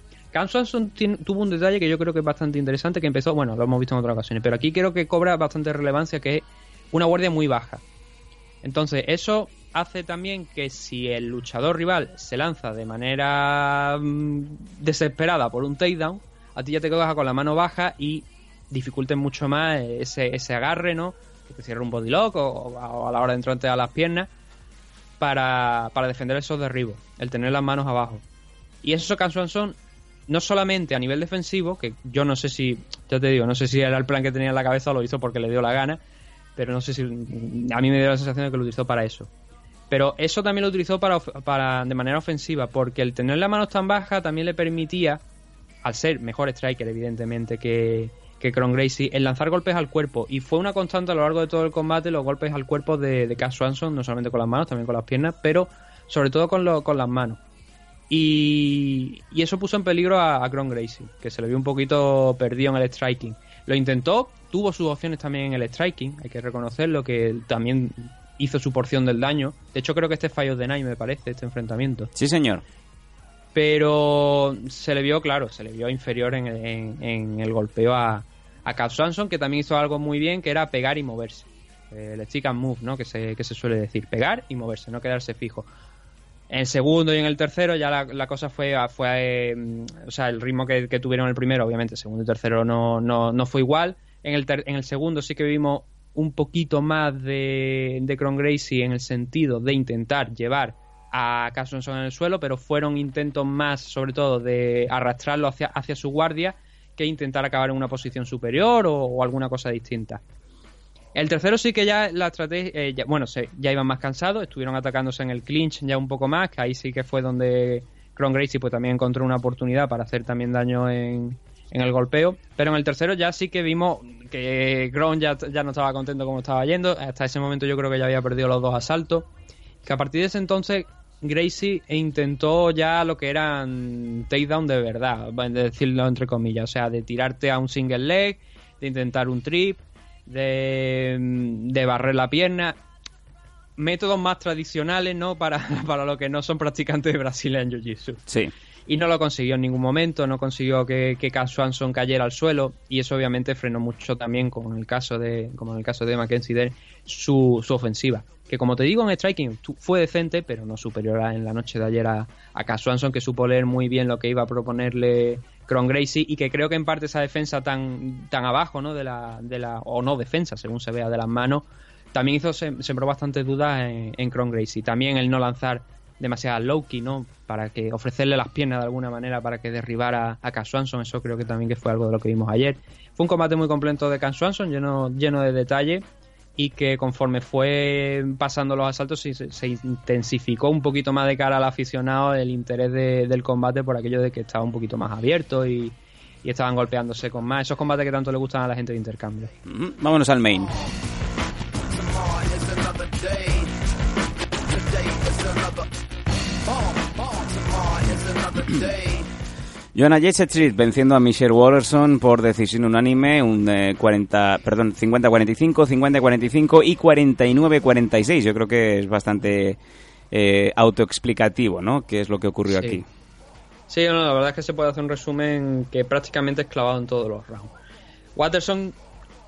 Tiene- tuvo un detalle que yo creo que es bastante interesante, que empezó, bueno, lo hemos visto en otras ocasiones, pero aquí creo que cobra bastante relevancia, que es una guardia muy baja. Entonces, eso hace también que si el luchador rival se lanza de manera mm, desesperada por un takedown, a ti ya te quedas con la mano baja y dificultes mucho más ese, ese agarre, ¿no? Que te cierre un body lock o, o a la hora de entrarte a las piernas para, para defender esos derribos, el tener las manos abajo. Y eso Cass Swanson, no solamente a nivel defensivo, que yo no sé si, ya te digo, no sé si era el plan que tenía en la cabeza o lo hizo porque le dio la gana, pero no sé si a mí me dio la sensación de que lo utilizó para eso. Pero eso también lo utilizó para, para de manera ofensiva, porque el tener las manos tan bajas también le permitía, al ser mejor striker evidentemente que, que Kron Gracie en lanzar golpes al cuerpo. Y fue una constante a lo largo de todo el combate los golpes al cuerpo de, de Cass Swanson, no solamente con las manos, también con las piernas, pero sobre todo con, lo- con las manos. Y, y eso puso en peligro a, a Kron Gracie, que se le vio un poquito perdido en el striking. Lo intentó, tuvo sus opciones también en el striking, hay que reconocerlo, que también hizo su porción del daño. De hecho, creo que este fallo de Night, me parece, este enfrentamiento. Sí, señor. Pero se le vio, claro, se le vio inferior en, en- en el golpeo a, a Cass Swanson, que también hizo algo muy bien, que era pegar y moverse. Eh, El stick and move, ¿no? Que se, que se suele decir. Pegar y moverse, no quedarse fijo. En el segundo y en el tercero ya la, la cosa fue, fue eh, o sea, el ritmo que, que tuvieron el primero, obviamente, el segundo y tercero no, no, no fue igual. En el, ter- en el segundo sí que vimos un poquito más de, de Kron Gracie en el sentido de intentar llevar a Cass Swanson en el suelo, pero fueron intentos más, sobre todo, de arrastrarlo hacia, hacia su guardia que intentar acabar en una posición superior o, alguna cosa distinta. El tercero sí que ya la estrategia, eh, bueno, se, ya iban más cansados, estuvieron atacándose en el clinch ya un poco más, que ahí sí que fue donde Kron Gracie pues también encontró una oportunidad para hacer también daño en, en el golpeo. Pero en el tercero ya sí que vimos que Kron ya, ya no estaba contento como estaba yendo. Hasta ese momento yo creo que ya había perdido los dos asaltos. Que a partir de ese entonces Gracie intentó ya lo que eran takedown de verdad, de decirlo entre comillas. O sea, de tirarte a un single leg, de intentar un trip, de, de barrer la pierna. Métodos más tradicionales, ¿no? Para, para los que no son practicantes de Brazilian Jiu-Jitsu Sí. Y no lo consiguió en ningún momento, no consiguió que, que Swanson cayera al suelo y eso obviamente frenó mucho también como en el caso de como en el caso de Mackenzie Dern, su, su ofensiva que como te digo en striking fue decente pero no superior a- en la noche de ayer a, a Swanson que supo leer muy bien lo que iba a proponerle Kron Gracie y que creo que en parte esa defensa tan tan abajo no de la, de la o no defensa según se vea de las manos también hizo sem- sembró bastantes dudas en, en Kron Gracie. También el no lanzar demasiada low-key, ¿no? Para que ofrecerle las piernas de alguna manera para que derribara a Cass Swanson. Eso creo que también que fue algo de lo que vimos ayer. Fue un combate muy completo de Cass Swanson, lleno, lleno de detalle y que conforme fue pasando los asaltos se, se intensificó un poquito más de cara al aficionado el interés de- del combate por aquello de que estaba un poquito más abierto y, y estaban golpeándose con más. Esos combates que tanto le gustan a la gente de intercambio. Vámonos al main. Joanna Street venciendo a Michelle Waterson por decisión unánime, un eh, 40, perdón, 50-45, 50-45 y 49-46. Yo creo que es bastante eh, autoexplicativo, ¿no? ¿Qué es lo que ocurrió Sí. aquí? Sí, no, la verdad es que se puede hacer un resumen que prácticamente es clavado en todos los rounds. Watterson,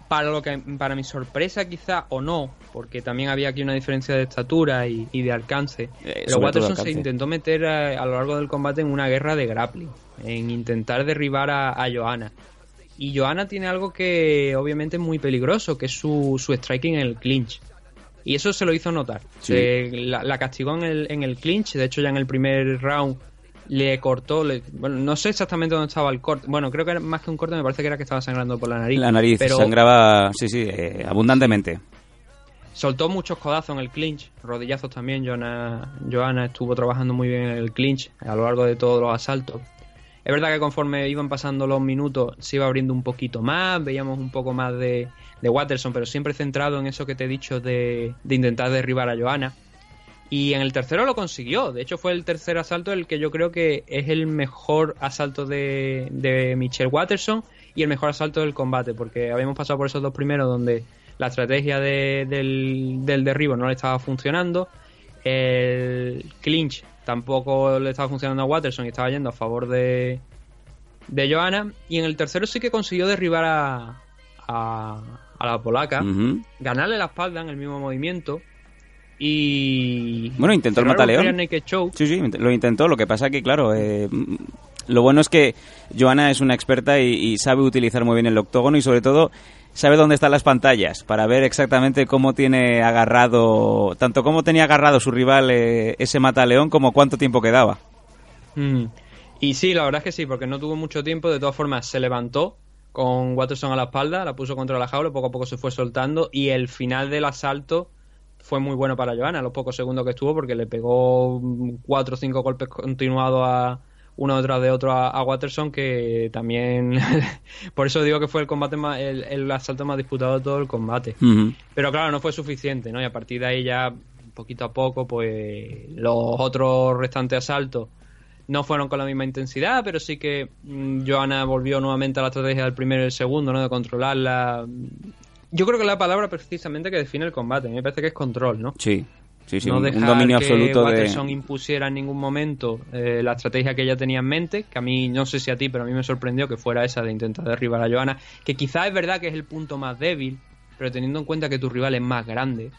para lo que para mi sorpresa quizá o no, porque también había aquí una diferencia de estatura y, y de alcance, Eh, pero Watterson alcance. se intentó meter a, a lo largo del combate en una guerra de grappling, en intentar derribar a, a Johanna. Y Johanna tiene algo que obviamente es muy peligroso, que es su, su striking en el clinch. Y eso se lo hizo notar. Sí. Se- la, la castigó en el, en el clinch. De hecho, ya en el primer round le cortó. le- bueno, no sé exactamente dónde estaba el corte. Bueno, creo que era más que un corte, me parece que era que estaba sangrando por la nariz. La nariz Pero sangraba, sí, sí, eh, abundantemente. soltó muchos codazos en el clinch. Rodillazos también. Johanna, Johanna estuvo trabajando muy bien en el clinch a lo largo de todos los asaltos. Es verdad que conforme iban pasando los minutos se iba abriendo un poquito más, veíamos un poco más de, de Watterson, pero siempre centrado en eso que te he dicho de, de intentar derribar a Johanna. Y en el tercero lo consiguió. De hecho, fue el tercer asalto el que yo creo que es el mejor asalto de, de Michelle Watterson y el mejor asalto del combate, porque habíamos pasado por esos dos primeros donde la estrategia de- del, del derribo no le estaba funcionando. El clinch tampoco le estaba funcionando a Watterson y estaba yendo a favor de, de Johanna. Y en el tercero sí que consiguió derribar a, a, a la polaca, ganarle la espalda en el mismo movimiento. Y. Bueno, intentó el mataleón. naked. Sí, sí, lo intentó. Lo que pasa que, claro, eh, mm, lo bueno es que Joana es una experta y, y sabe utilizar muy bien el octógono y, sobre todo, sabe dónde están las pantallas para ver exactamente cómo tiene agarrado, tanto cómo tenía agarrado su rival eh, ese mataleón como cuánto tiempo quedaba. Mm. Y sí, la verdad es que sí, porque no tuvo mucho tiempo. De todas formas, se levantó con Watterson a la espalda, la puso contra la jaula, poco a poco se fue soltando. Y el final del asalto fue muy bueno para Johanna, los pocos segundos que estuvo, porque le pegó cuatro o cinco golpes continuados a uno detrás de otro a, a Watterson que también por eso digo que fue el combate más, el, el asalto más disputado de todo el combate. Pero claro no fue suficiente no y a partir de ahí ya poquito a poco pues los otros restantes asaltos no fueron con la misma intensidad pero sí que mm, Johanna volvió nuevamente a la estrategia del primero y el segundo no de controlarla yo creo que la palabra precisamente que define el combate me parece que es control no Sí, sí, sí, no dejar un dominio que absoluto de... Impusiera en ningún momento eh, la estrategia que ella tenía en mente, que a mí, no sé si a ti, pero a mí me sorprendió que fuera esa de intentar derribar a Johanna, que quizás es verdad que es el punto más débil, pero teniendo en cuenta que tu rival es más grande.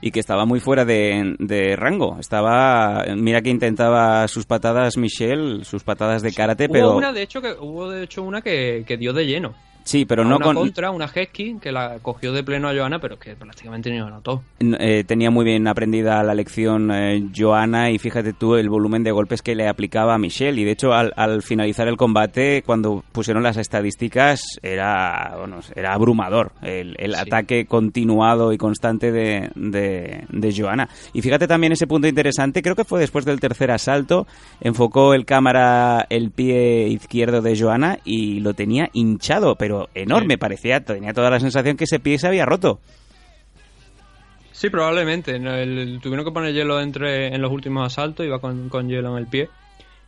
Y que estaba muy fuera de, de rango. Estaba... Mira que intentaba sus patadas Michelle, sus patadas de karate, Hubo pero... una, de hecho, que hubo de hecho una que, que dio de lleno. Sí, pero A no una con... contra, una Hesky, que la cogió de pleno a Johanna, pero que prácticamente ni lo notó. Eh, tenía muy bien aprendida la lección eh, Joana y fíjate tú el volumen de golpes que le aplicaba a Michelle y de hecho al, al finalizar el combate cuando pusieron las estadísticas era bueno, era abrumador el, el Sí. ataque continuado y constante de, de, de Joana y fíjate también ese punto interesante creo que fue después del tercer asalto enfocó el cámara el pie izquierdo de Joana y lo tenía hinchado pero enorme Sí. parecía tenía toda la sensación que ese pie se había roto Sí, probablemente. tuvieron que poner hielo entre, en los últimos asaltos, iba con, con hielo en el pie.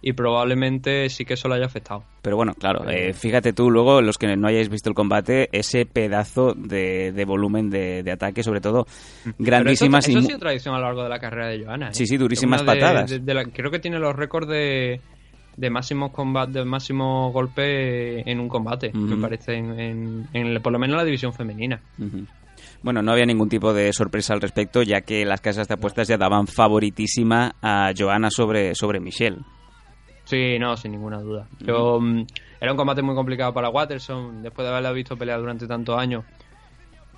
Y probablemente sí que eso le haya afectado. Pero bueno, claro, eh, fíjate tú luego, los que no hayáis visto el combate, ese pedazo de, de volumen de, de ataque, sobre todo grandísimas Pero y eso, eso ha sido tradición a lo largo de la carrera de Johanna. ¿eh? Sí, sí, durísimas de- patadas. la- creo que tiene los récords de, de máximos combates, de máximos golpes en un combate, me parece, en, en- en- por lo menos en la división femenina. Bueno, no había ningún tipo de sorpresa al respecto, ya que las casas de apuestas ya daban favoritísima a Joana sobre, sobre Michelle. Sí, no, sin ninguna duda. Yo, mm, era un combate muy complicado para Watterson, después de haberla visto pelear durante tantos años.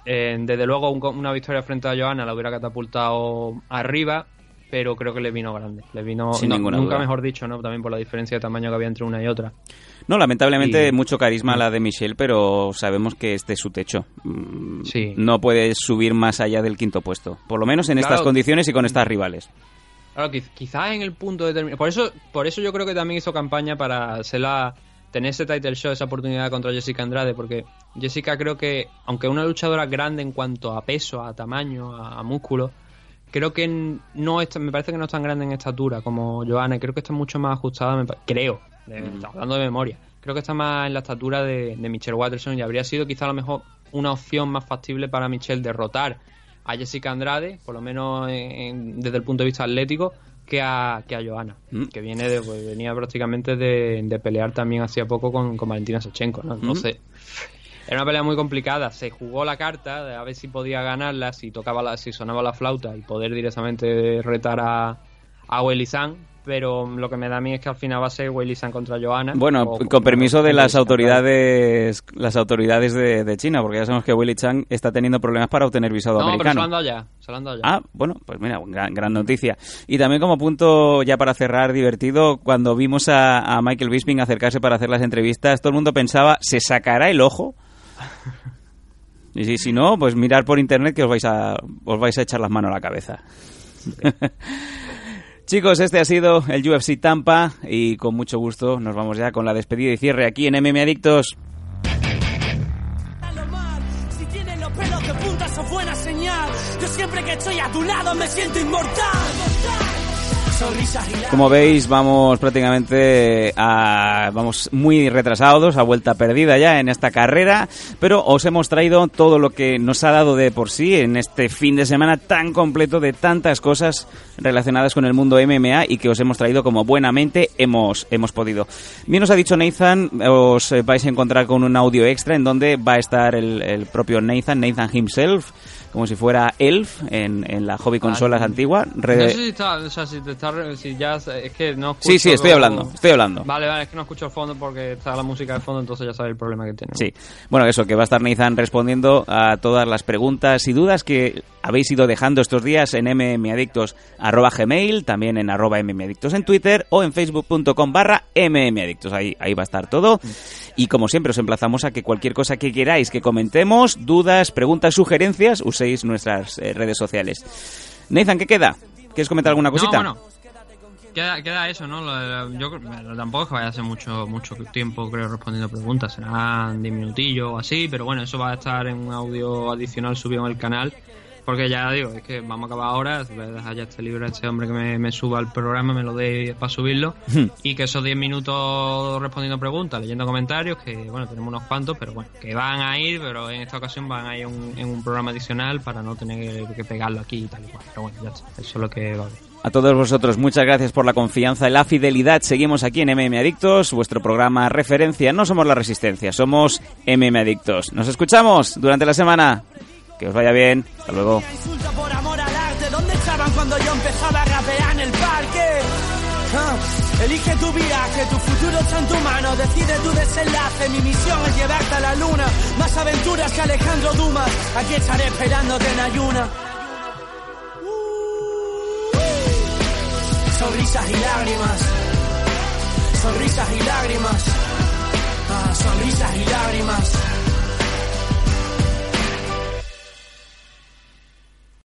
Eh, desde luego, un una victoria frente a Johanna la hubiera catapultado arriba, pero creo que le vino grande. Le vino, Sin no, ninguna nunca duda. mejor dicho, ¿no? También por la diferencia de tamaño que había entre una y otra. No, lamentablemente Y- mucho carisma la de Michelle, pero sabemos que este es su techo. Mm, Sí. No puede subir más allá del quinto puesto, por lo menos en estas condiciones y con estas rivales. Claro, quiz- quizás en el punto determinado. Por eso, por eso yo creo que también hizo campaña para hacerla, tener ese title show, esa oportunidad contra Jessica Andrade, porque Jessica creo que, aunque una luchadora grande en cuanto a peso, a tamaño, a, a músculo, creo que no es, me parece que no es tan grande en estatura como Johanna, y creo que está mucho más ajustada, me creo, de- hablando de memoria, creo que está más en la estatura de, de Michelle Watterson y habría sido quizá a lo mejor una opción más factible para Michelle derrotar a Jessica Andrade, por lo menos en- desde el punto de vista atlético, que a, que a Johanna, Mm. que viene de, pues, venía prácticamente de, de pelear también hacía poco con, con Valentina Sechenko, ¿no? Entonces, era una pelea muy complicada, se jugó la carta de a ver si podía ganarla, si tocaba la, si sonaba la flauta y poder directamente retar a, a Weili Zhang, pero lo que me da a mí es que al final va a ser Weili Zhang contra Johanna. Bueno, o- con permiso de las autoridades las autoridades de, de China, porque ya sabemos que Willy Chang está teniendo problemas para obtener visado No, pero se americano. lo han dado ya, se lo han dado ya. Ah, bueno, pues mira, gran, gran noticia. Y también como punto ya para cerrar divertido, cuando vimos a, a Michael Bisping acercarse para hacer las entrevistas, todo el mundo pensaba, ¿se sacará el ojo? Y si, no, pues mirar por internet que os vais a, os vais a echar las manos a la cabeza. Chicos, este ha sido el UFC Tampa y con mucho gusto nos vamos ya con la despedida y cierre aquí en MM Adictos. Como veis, vamos prácticamente a, vamos muy retrasados, a vuelta perdida ya en esta carrera, pero os hemos traído todo lo que nos ha dado de por sí en este fin de semana tan completo de tantas cosas relacionadas con el mundo MMA y que os hemos traído como buenamente hemos, hemos podido. Bien nos ha dicho Nathan, os vais a encontrar con un audio extra en donde va a estar el, el propio Nathan, Nathan himself, como si fuera Elf en, en la hobby consolas Ah, antigua. No Re- sé si está, o sea, si te está, si ya, es que no escucho Sí, sí, estoy hablando, estoy hablando. Vale, vale, es que no escucho el fondo porque está la música de fondo, entonces ya sabes el problema que tiene. Sí, bueno, eso, que va a estar Nathan respondiendo a todas las preguntas y dudas que habéis ido dejando estos días en mmadictos arroba gmail, también en arroba mmadictos en Twitter o en facebook.com barra mmadictos. Ahí, ahí va a estar todo. Y como siempre os emplazamos a que cualquier cosa que queráis que comentemos, dudas, preguntas, sugerencias, uséis nuestras eh, redes sociales. Nathan, ¿qué queda? ¿Quieres comentar alguna No, cosita? bueno. queda, queda eso, ¿no? Lo- lo- yo tampoco es que vaya a ser mucho, mucho tiempo, creo, respondiendo preguntas. Serán 10 minutillos o así, pero bueno, eso va a estar en un audio adicional subido en el canal. Porque ya digo, es que vamos a acabar ahora, voy a dejar ya este libro a este hombre que me, me suba al programa, me lo dé para subirlo. y que esos 10 minutos respondiendo preguntas, leyendo comentarios, que bueno, tenemos unos cuantos, pero bueno, que van a ir, pero en esta ocasión van a ir un- en un programa adicional para no tener que, que pegarlo aquí y tal y cual. Pero bueno, ya está, eso es lo que va a haber. A todos vosotros, muchas gracias por la confianza y la fidelidad. Seguimos aquí en MM Adictos, vuestro programa referencia. No somos la resistencia, somos MM Adictos. Nos escuchamos durante la semana. Que os vaya bien. Hasta luego. Por amor al arte. ¿Dónde estaban cuando yo empezaba a rapear en el parque? Ah, Elige tu viaje, tu futuro está en tu mano, decide tu desenlace, mi misión es llevarte a la luna, más aventuras que Alejandro Dumas, aquí estaré esperándote en ayuna. Sonrisas y lágrimas, sonrisas y lágrimas, ah, sonrisas y lágrimas.